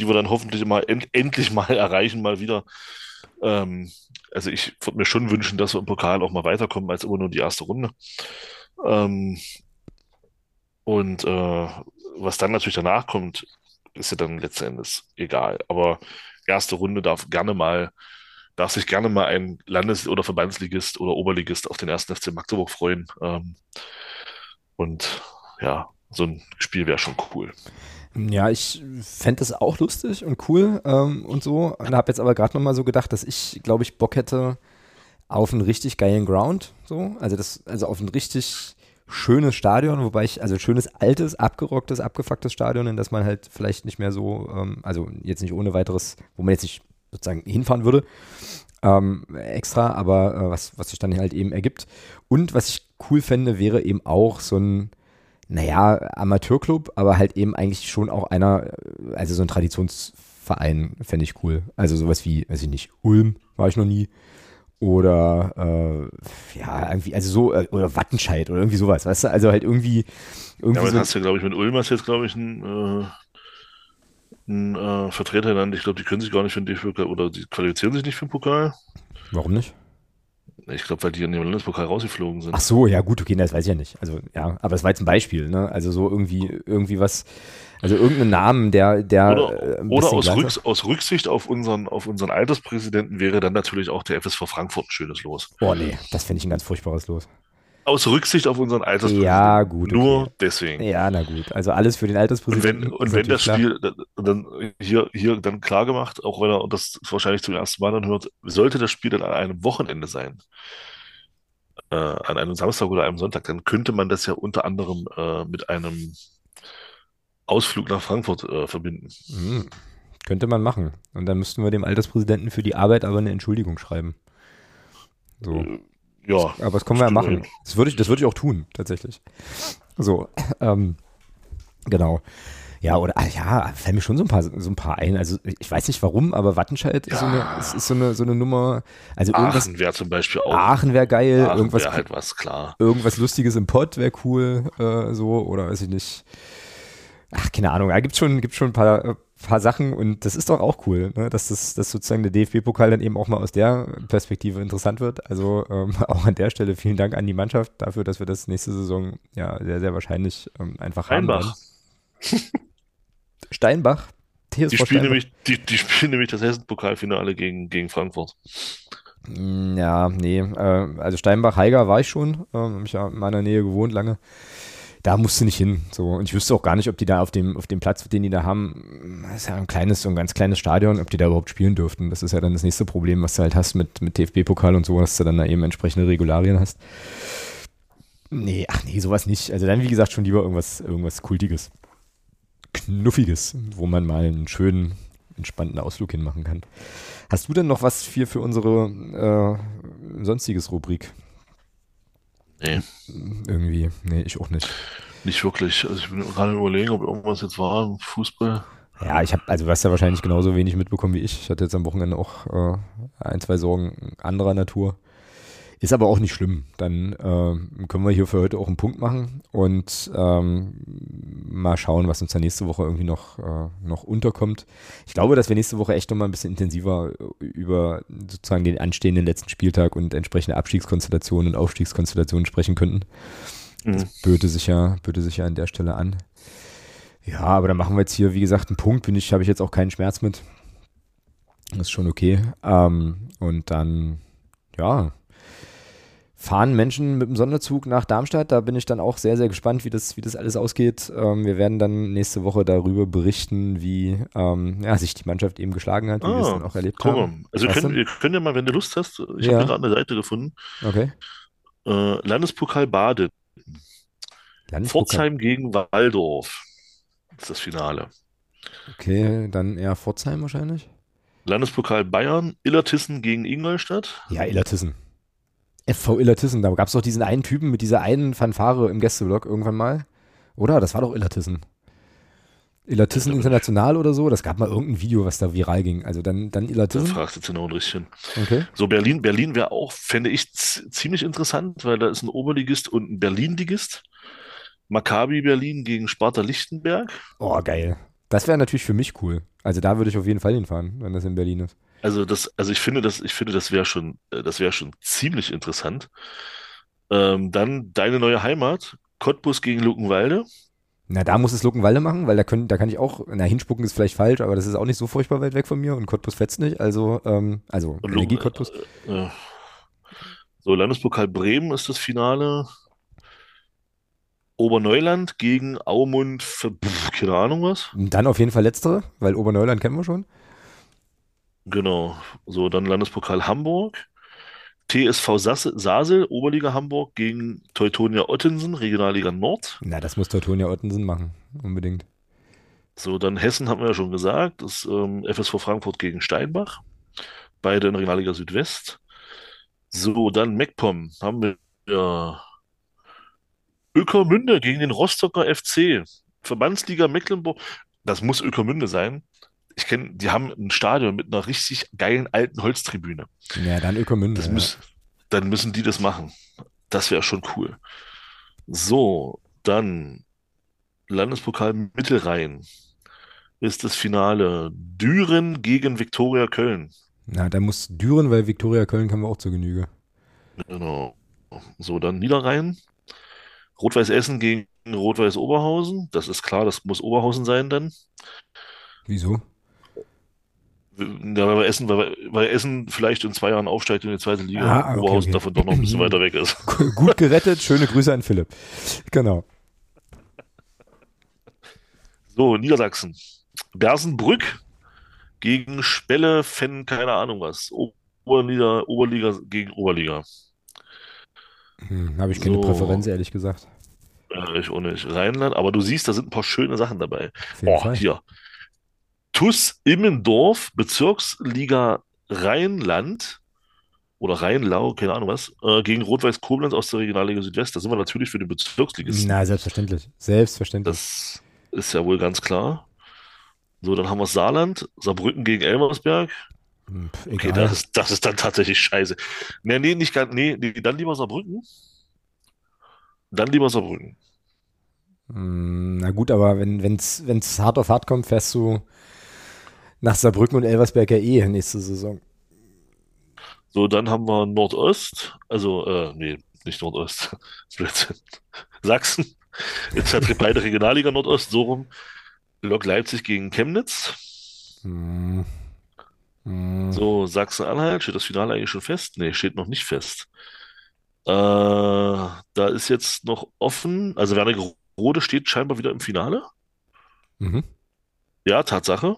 die wir dann hoffentlich mal end, endlich mal *laughs* erreichen, mal wieder. Ähm, also ich würde mir schon wünschen, dass wir im Pokal auch mal weiterkommen als immer nur die erste Runde. Ähm, und äh, was dann natürlich danach kommt, ist ja dann letzten Endes egal. Aber erste Runde darf gerne mal, darf sich gerne mal ein Landes- oder Verbandsligist oder Oberligist auf den ersten FC Magdeburg freuen. Ähm, und ja, so ein Spiel wäre schon cool. Ja, ich fände das auch lustig und cool ähm, und so. Und habe jetzt aber gerade nochmal so gedacht, dass ich, glaube ich, Bock hätte auf einen richtig geilen Ground. So. Also, das, also auf ein richtig schönes Stadion, wobei ich, also schönes, altes, abgerocktes, abgefucktes Stadion, in das man halt vielleicht nicht mehr so, ähm, also jetzt nicht ohne weiteres, wo man jetzt nicht sozusagen hinfahren würde, ähm, extra, aber äh, was, was sich dann halt eben ergibt. Und was ich cool fände, wäre eben auch so ein naja, Amateurclub, aber halt eben eigentlich schon auch einer, also so ein Traditionsverein fände ich cool. Also sowas wie, weiß ich nicht, Ulm war ich noch nie. Oder äh, ja, irgendwie, also so, äh, oder Wattenscheid oder irgendwie sowas, weißt du? Also halt irgendwie. irgendwie ja, aber so hast du, glaube ich, mit Ulm hast jetzt, glaube ich, einen, äh, einen äh, Vertreter genannt. Ich glaube, die können sich gar nicht für den DFB oder die qualifizieren sich nicht für den Pokal. Warum nicht? Ich glaube, weil die in dem Landespokal rausgeflogen sind. Ach so, ja gut, okay, das weiß ich ja nicht. Also ja, aber es war jetzt ein Beispiel, ne? Also so irgendwie, irgendwie was, also irgendeinen Namen, der, der oder, äh, oder aus, Rücks aus, Rücksicht auf unseren, auf unseren Alterspräsidenten wäre dann natürlich auch der FSV Frankfurt ein schönes Los. Oh nee, das finde ich ein ganz furchtbares Los. Aus Rücksicht auf unseren Alterspräsidenten. Ja, gut. Okay. Nur deswegen. Ja, na gut. Also alles für den Alterspräsidenten. Und wenn, und wenn das Spiel dann hier, hier dann klar gemacht, auch wenn er das wahrscheinlich zum ersten Mal dann hört, sollte das Spiel dann an einem Wochenende sein, äh, an einem Samstag oder einem Sonntag, dann könnte man das ja unter anderem äh, mit einem Ausflug nach Frankfurt äh, verbinden. Mhm. Könnte man machen. Und dann müssten wir dem Alterspräsidenten für die Arbeit aber eine Entschuldigung schreiben. So. Äh, ja. Aber das können wir ja machen. Das würde ich, das würde ich auch tun, tatsächlich. So, ähm, genau. Ja, oder ah, ja, fällt mir schon so ein paar, so ein paar ein. Also ich weiß nicht warum, aber Wattenscheid ja. ist, so eine, ist, ist, so eine, so eine Nummer. Also Aachen wäre zum Beispiel auch. Aachen wäre geil. Aachen irgendwas, wär halt was, klar. Irgendwas Lustiges im Pott wäre cool, äh, so, oder weiß ich nicht. Ach, keine Ahnung. Da gibt schon, gibt schon ein paar, äh, paar Sachen und das ist doch auch cool, ne? dass das dass sozusagen der DFB-Pokal dann eben auch mal aus der Perspektive interessant wird. Also ähm, *laughs* auch an der Stelle vielen Dank an die Mannschaft dafür, dass wir das nächste Saison ja sehr, sehr wahrscheinlich ähm, einfach Einbach. haben. Steinbach. TSV die, spielen nämlich, die, die spielen nämlich das Hessen-Pokalfinale gegen, gegen Frankfurt. Mm, ja, nee. Äh, also Steinbach-Heiger war ich schon. Äh, habe ich ja in meiner Nähe gewohnt lange. Da musst du nicht hin. So. Und ich wüsste auch gar nicht, ob die da auf dem, auf dem Platz, den die da haben, ist ja ein kleines, so ein ganz kleines Stadion, ob die da überhaupt spielen dürften. Das ist ja dann das nächste Problem, was du halt hast mit, mit DFB-Pokal und so, dass du dann da eben entsprechende Regularien hast. Nee, ach nee, sowas nicht. Also dann, wie gesagt, schon lieber irgendwas, irgendwas Kultiges. Knuffiges, wo man mal einen schönen, entspannten Ausflug hinmachen kann. Hast du denn noch was für, für unsere äh, sonstiges Rubrik? Nee. Irgendwie, nee, ich auch nicht. Nicht wirklich. Also ich bin gerade überlegen, ob irgendwas jetzt war im Fußball. Ja, ich habe, also du hast ja wahrscheinlich genauso wenig mitbekommen wie ich. Ich hatte jetzt am Wochenende auch äh, ein, zwei Sorgen anderer Natur. Ist aber auch nicht schlimm. Dann äh, können wir hier für heute auch einen Punkt machen und ähm, mal schauen, was uns da nächste Woche irgendwie noch, äh, noch unterkommt. Ich glaube, dass wir nächste Woche echt nochmal ein bisschen intensiver über sozusagen den anstehenden letzten Spieltag und entsprechende Abstiegskonstellationen und Aufstiegskonstellationen sprechen könnten. Mhm. Das böte sich ja, böte sich ja an der Stelle an. Ja, aber dann machen wir jetzt hier, wie gesagt, einen Punkt. Bin ich, habe ich jetzt auch keinen Schmerz mit. Das ist schon okay. Ähm, und dann, ja, fahren Menschen mit dem Sonderzug nach Darmstadt. Da bin ich dann auch sehr, sehr gespannt, wie das, wie das alles ausgeht. Ähm, wir werden dann nächste Woche darüber berichten, wie ähm, ja, sich die Mannschaft eben geschlagen hat, wie ah, wir es dann auch erlebt komm, haben. Also wir können, wir können ja mal, wenn du Lust hast, ich ja. habe gerade eine Seite gefunden. Okay. Äh, Landespokal Baden. Landespokal. Pforzheim gegen Waldorf. Ist das Finale. Okay, dann eher Pforzheim wahrscheinlich. Landespokal Bayern, Illertissen gegen Ingolstadt. Ja, Illertissen. FV Illertissen, da gab es doch diesen einen Typen mit dieser einen Fanfare im Gästeblock irgendwann mal. Oder? Das war doch Illertissen. Illertissen International oder so, das gab mal irgendein Video, was da viral ging. Also dann, dann Illertissen. Da fragst du genau ein bisschen. Okay. So, Berlin, Berlin wäre auch, fände ich ziemlich interessant, weil da ist ein Oberligist und ein Berlin-Ligist. Maccabi Berlin gegen Sparta Lichtenberg. Oh, geil. Das wäre natürlich für mich cool. Also da würde ich auf jeden Fall hinfahren, wenn das in Berlin ist. Also das, also ich finde, das, ich finde, das wäre schon, äh, das wäre schon ziemlich interessant. Ähm, dann deine neue Heimat, Cottbus gegen Luckenwalde. Na, da muss es Luckenwalde machen, weil da, können, da kann ich auch, na, hinspucken ist vielleicht falsch, aber das ist auch nicht so furchtbar weit weg von mir und Cottbus fetzt nicht, also, ähm, also Energie Cottbus. Äh, äh, so, Landespokal Bremen ist das Finale. Oberneuland gegen Aumund, für, pff, keine Ahnung was. Dann auf jeden Fall letztere, weil Oberneuland kennen wir schon. Genau. So, dann Landespokal Hamburg. TSV Sasel, Oberliga Hamburg gegen Teutonia Ottensen, Regionalliga Nord. Na, das muss Teutonia Ottensen machen, unbedingt. So, dann Hessen haben wir ja schon gesagt, das ähm, FSV Frankfurt gegen Steinbach, beide in Regionalliga Südwest. So, dann MacPom haben wir ja Ökermünde gegen den Rostocker FC, Verbandsliga Mecklenburg. Das muss Ökermünde sein ich kenne, die haben ein Stadion mit einer richtig geilen alten Holztribüne. Ja, dann Ökomünde. Das müß, ja. Dann müssen die das machen. Das wäre schon cool. So, dann Landespokal Mittelrhein ist das Finale. Düren gegen Viktoria Köln. Na, da muss Düren, weil Viktoria Köln kann man auch zur Genüge. Genau. So, dann Niederrhein. Rot-Weiß Essen gegen Rot-Weiß Oberhausen. Das ist klar, das muss Oberhausen sein dann. Wieso? Ja, weil Essen, weil, weil Essen vielleicht in zwei Jahren aufsteigt in die zweite Liga, ah, okay, Oberhausen okay. davon doch noch ein bisschen *laughs* weiter weg ist. Gut gerettet, schöne Grüße an Philipp. Genau. So, Niedersachsen. Bersenbrück gegen Spelle, Fenn, keine Ahnung was. Oberliga, Oberliga gegen Oberliga. Hm, Habe ich keine so. Präferenz, ehrlich gesagt. Äh, ich auch nicht. Rheinland, aber du siehst, da sind ein paar schöne Sachen dabei. Oh, hier. TUS Immendorf, Bezirksliga Rheinland oder Rheinlau, keine Ahnung was, äh, gegen Rot-Weiß Koblenz aus der Regionalliga Südwest. Da sind wir natürlich für den Bezirksligisten. Na, selbstverständlich. Selbstverständlich. Das ist ja wohl ganz klar. So, dann haben wir Saarland, Saarbrücken gegen Elmersberg. Hm, pff, okay, das ist, das ist dann tatsächlich scheiße. Nee, nee, nicht ganz, nee, nee, dann lieber Saarbrücken. Dann lieber Saarbrücken. Hm, na gut, aber wenn es hart auf hart kommt, fährst du nach Saarbrücken und Elversberg ja eh nächste Saison. So, dann haben wir Nordost, also, äh, nee, nicht Nordost, *laughs* Sachsen. Jetzt hat beide Regionalliga Nordost, so rum. Lok Leipzig gegen Chemnitz. Hm. Hm. So, Sachsen-Anhalt, steht das Finale eigentlich schon fest? Nee, steht noch nicht fest. Äh, da ist jetzt noch offen, also Wernigerode steht scheinbar wieder im Finale. Mhm. Ja, Tatsache.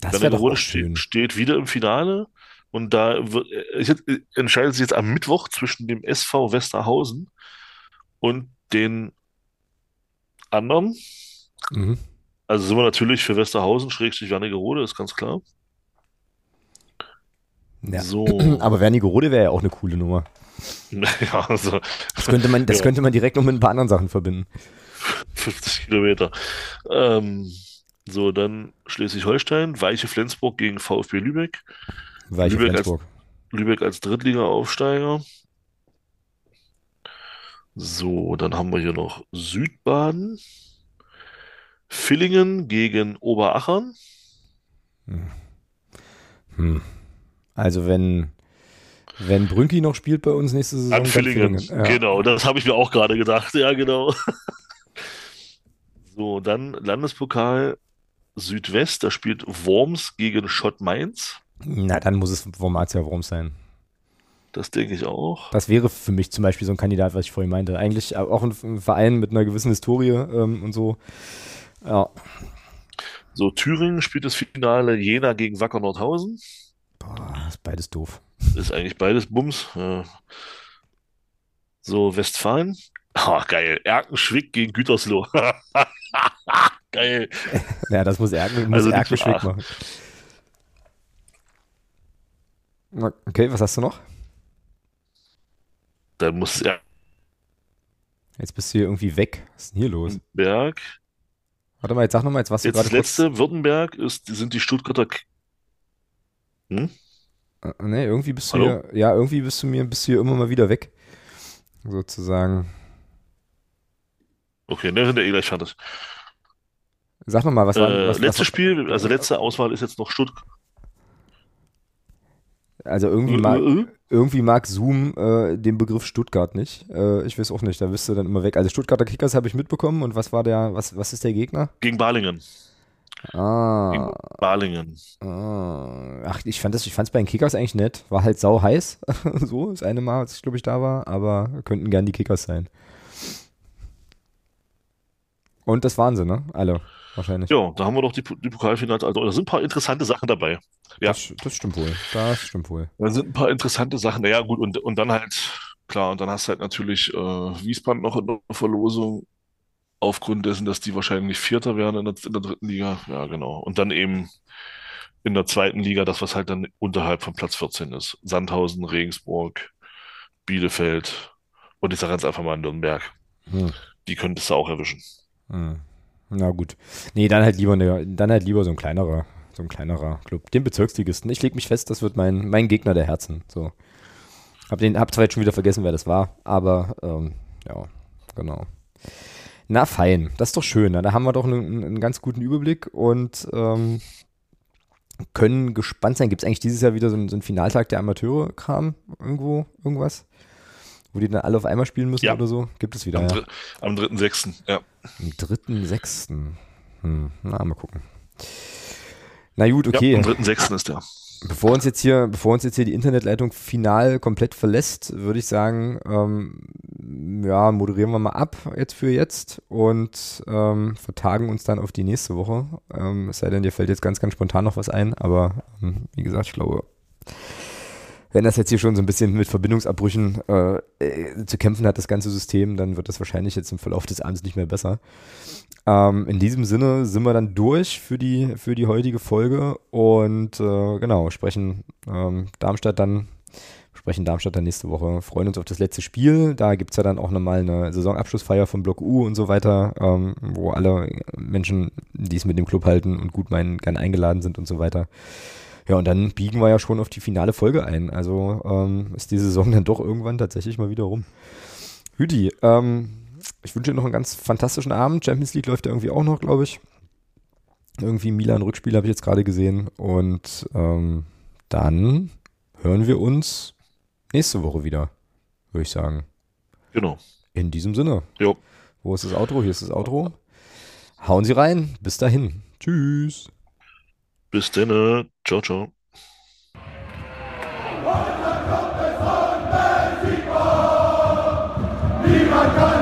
Das wäre doch auch schön. steht, wieder im Finale. Und da wird, äh, äh, entscheidet sich jetzt am Mittwoch zwischen dem SV Westerhausen und den anderen. Mhm. Also sind wir natürlich für Westerhausen, Schrägstrich Wernigerode, ist ganz klar. Ja. So. *clears throat* Aber Wernigerode wäre ja auch eine coole Nummer. *laughs* Ja, also Das könnte man, das Ja. könnte man direkt noch mit ein paar anderen Sachen verbinden. 50 Kilometer. Ähm, so, dann Schleswig-Holstein, Weiche Flensburg gegen VfB Lübeck. Weiche Lübeck als- Flensburg. Lübeck als Drittliga-Aufsteiger. So, dann haben wir hier noch Südbaden. Villingen gegen Oberachern. Hm. Also wenn, wenn Brünki noch spielt bei uns nächste Saison, An dann Villingen. Ja. Genau, das habe ich mir auch gerade gedacht. Ja, genau. *laughs* So, dann Landespokal Südwest. Da spielt Worms gegen Schott Mainz. Na, dann muss es Wormatia Worms sein. Das denke ich auch. Das wäre für mich zum Beispiel so ein Kandidat, was ich vorhin meinte. Eigentlich auch ein, ein Verein mit einer gewissen Historie ähm, und so. Ja. So, Thüringen spielt das Finale Jena gegen Wacker Nordhausen. Boah, ist beides doof. Ist eigentlich beides Bums. Ja. So, Westfalen. Ah, geil. Erkenschwick gegen Gütersloh. *laughs* Geil. *laughs* Ja, das muss Erken, muss Also Erken nichts mit Schwick machen. Okay, was hast du noch? Dann muss Jetzt bist du hier irgendwie weg. Was ist denn hier los? Erkenberg. Warte mal, jetzt sag nochmal, jetzt du Jetzt gerade das letzte, Württemberg, ist, sind die Stuttgarter. K- Hm? Nee, irgendwie bist du Hallo? hier, ja, irgendwie bist du mir, bist du hier immer mal wieder weg. Sozusagen. Okay, ne, sind ja eh gleich fertig. Sag nochmal, was war Äh, was, letztes Spiel, also letzte Auswahl ist jetzt noch Stuttgart. Also irgendwie Äh, mag, äh, irgendwie mag Zoom äh, den Begriff Stuttgart nicht. Äh, ich weiß auch nicht, da bist du dann immer weg. Also Stuttgarter Kickers habe ich mitbekommen und was war der, was, was ist der Gegner? Gegen Balingen. Gegen Ah, Balingen. ah. ach, ich fand das, ich fand es bei den Kickers eigentlich nett. War halt sau heiß. *laughs* so, das eine Mal, als ich glaube ich da war, aber könnten gern die Kickers sein. Und das waren sie, ne? Alle, wahrscheinlich. Ja, da haben wir doch die, die Pokalfinals. Also, da sind ein paar interessante Sachen dabei. Ja. Das, das stimmt wohl. Das stimmt wohl. Da sind ein paar interessante Sachen. Naja, gut, und, und dann halt, klar, und dann hast du halt natürlich äh, Wiesbaden noch in der Verlosung, aufgrund dessen, dass die wahrscheinlich Vierter werden in der, in der dritten Liga. Ja, genau. Und dann eben in der zweiten Liga, das, was halt dann unterhalb von Platz 14 ist. Sandhausen, Regensburg, Bielefeld und ich sage jetzt einfach mal Nürnberg. Hm. Die könntest du auch erwischen. Hm. Na gut. Nee, dann halt lieber eine, dann halt lieber so ein kleinerer, so ein kleinerer Club. Den Bezirksligisten. Ich leg mich fest, das wird mein, mein Gegner der Herzen. So. Hab den, hab zwar jetzt schon wieder vergessen, wer das war, aber ähm, ja, genau. Na fein, das ist doch schön. Da haben wir doch einen, einen ganz guten Überblick und ähm, können gespannt sein. Gibt es eigentlich dieses Jahr wieder so einen, so einen Finaltag der Amateure-Kram irgendwo, irgendwas? Wo die dann alle auf einmal spielen müssen Ja. oder so? Gibt es wieder, Am, ja. am 3.6. Ja. Am 3.6. Hm, na, mal gucken. Na gut, okay. Ja, am 3.6. ist der. Bevor uns jetzt hier, bevor uns jetzt hier die Internetleitung final komplett verlässt, würde ich sagen, ähm, ja, moderieren wir mal ab jetzt für jetzt und ähm, vertagen uns dann auf die nächste Woche. Ähm, es sei denn, dir fällt jetzt ganz, ganz spontan noch was ein, aber ähm, wie gesagt, ich glaube, wenn das jetzt hier schon so ein bisschen mit Verbindungsabbrüchen äh, äh, zu kämpfen hat, das ganze System, dann wird das wahrscheinlich jetzt im Verlauf des Abends nicht mehr besser. Ähm, in diesem Sinne sind wir dann durch für die, für die heutige Folge und äh, genau, sprechen ähm, Darmstadt dann, sprechen Darmstadt dann nächste Woche, freuen uns auf das letzte Spiel. Da gibt es ja dann auch nochmal eine Saisonabschlussfeier vom Block U und so weiter, ähm, wo alle Menschen, die es mit dem Club halten und gut meinen, gern eingeladen sind und so weiter. Ja, und dann biegen wir ja schon auf die finale Folge ein. Also ähm, ist die Saison *laughs* dann doch irgendwann tatsächlich mal wieder rum. Hüdi, ähm, ich wünsche dir noch einen ganz fantastischen Abend. Champions League läuft ja irgendwie auch noch, glaube ich. Irgendwie Milan-Rückspiel habe ich jetzt gerade gesehen. Und ähm, dann hören wir uns nächste Woche wieder, würde ich sagen. Genau. In diesem Sinne. Jo. Wo ist das Outro? Hier ist das Outro. Hauen Sie rein. Bis dahin. Tschüss. Bis dann. Ciao, ciao. Niemand kann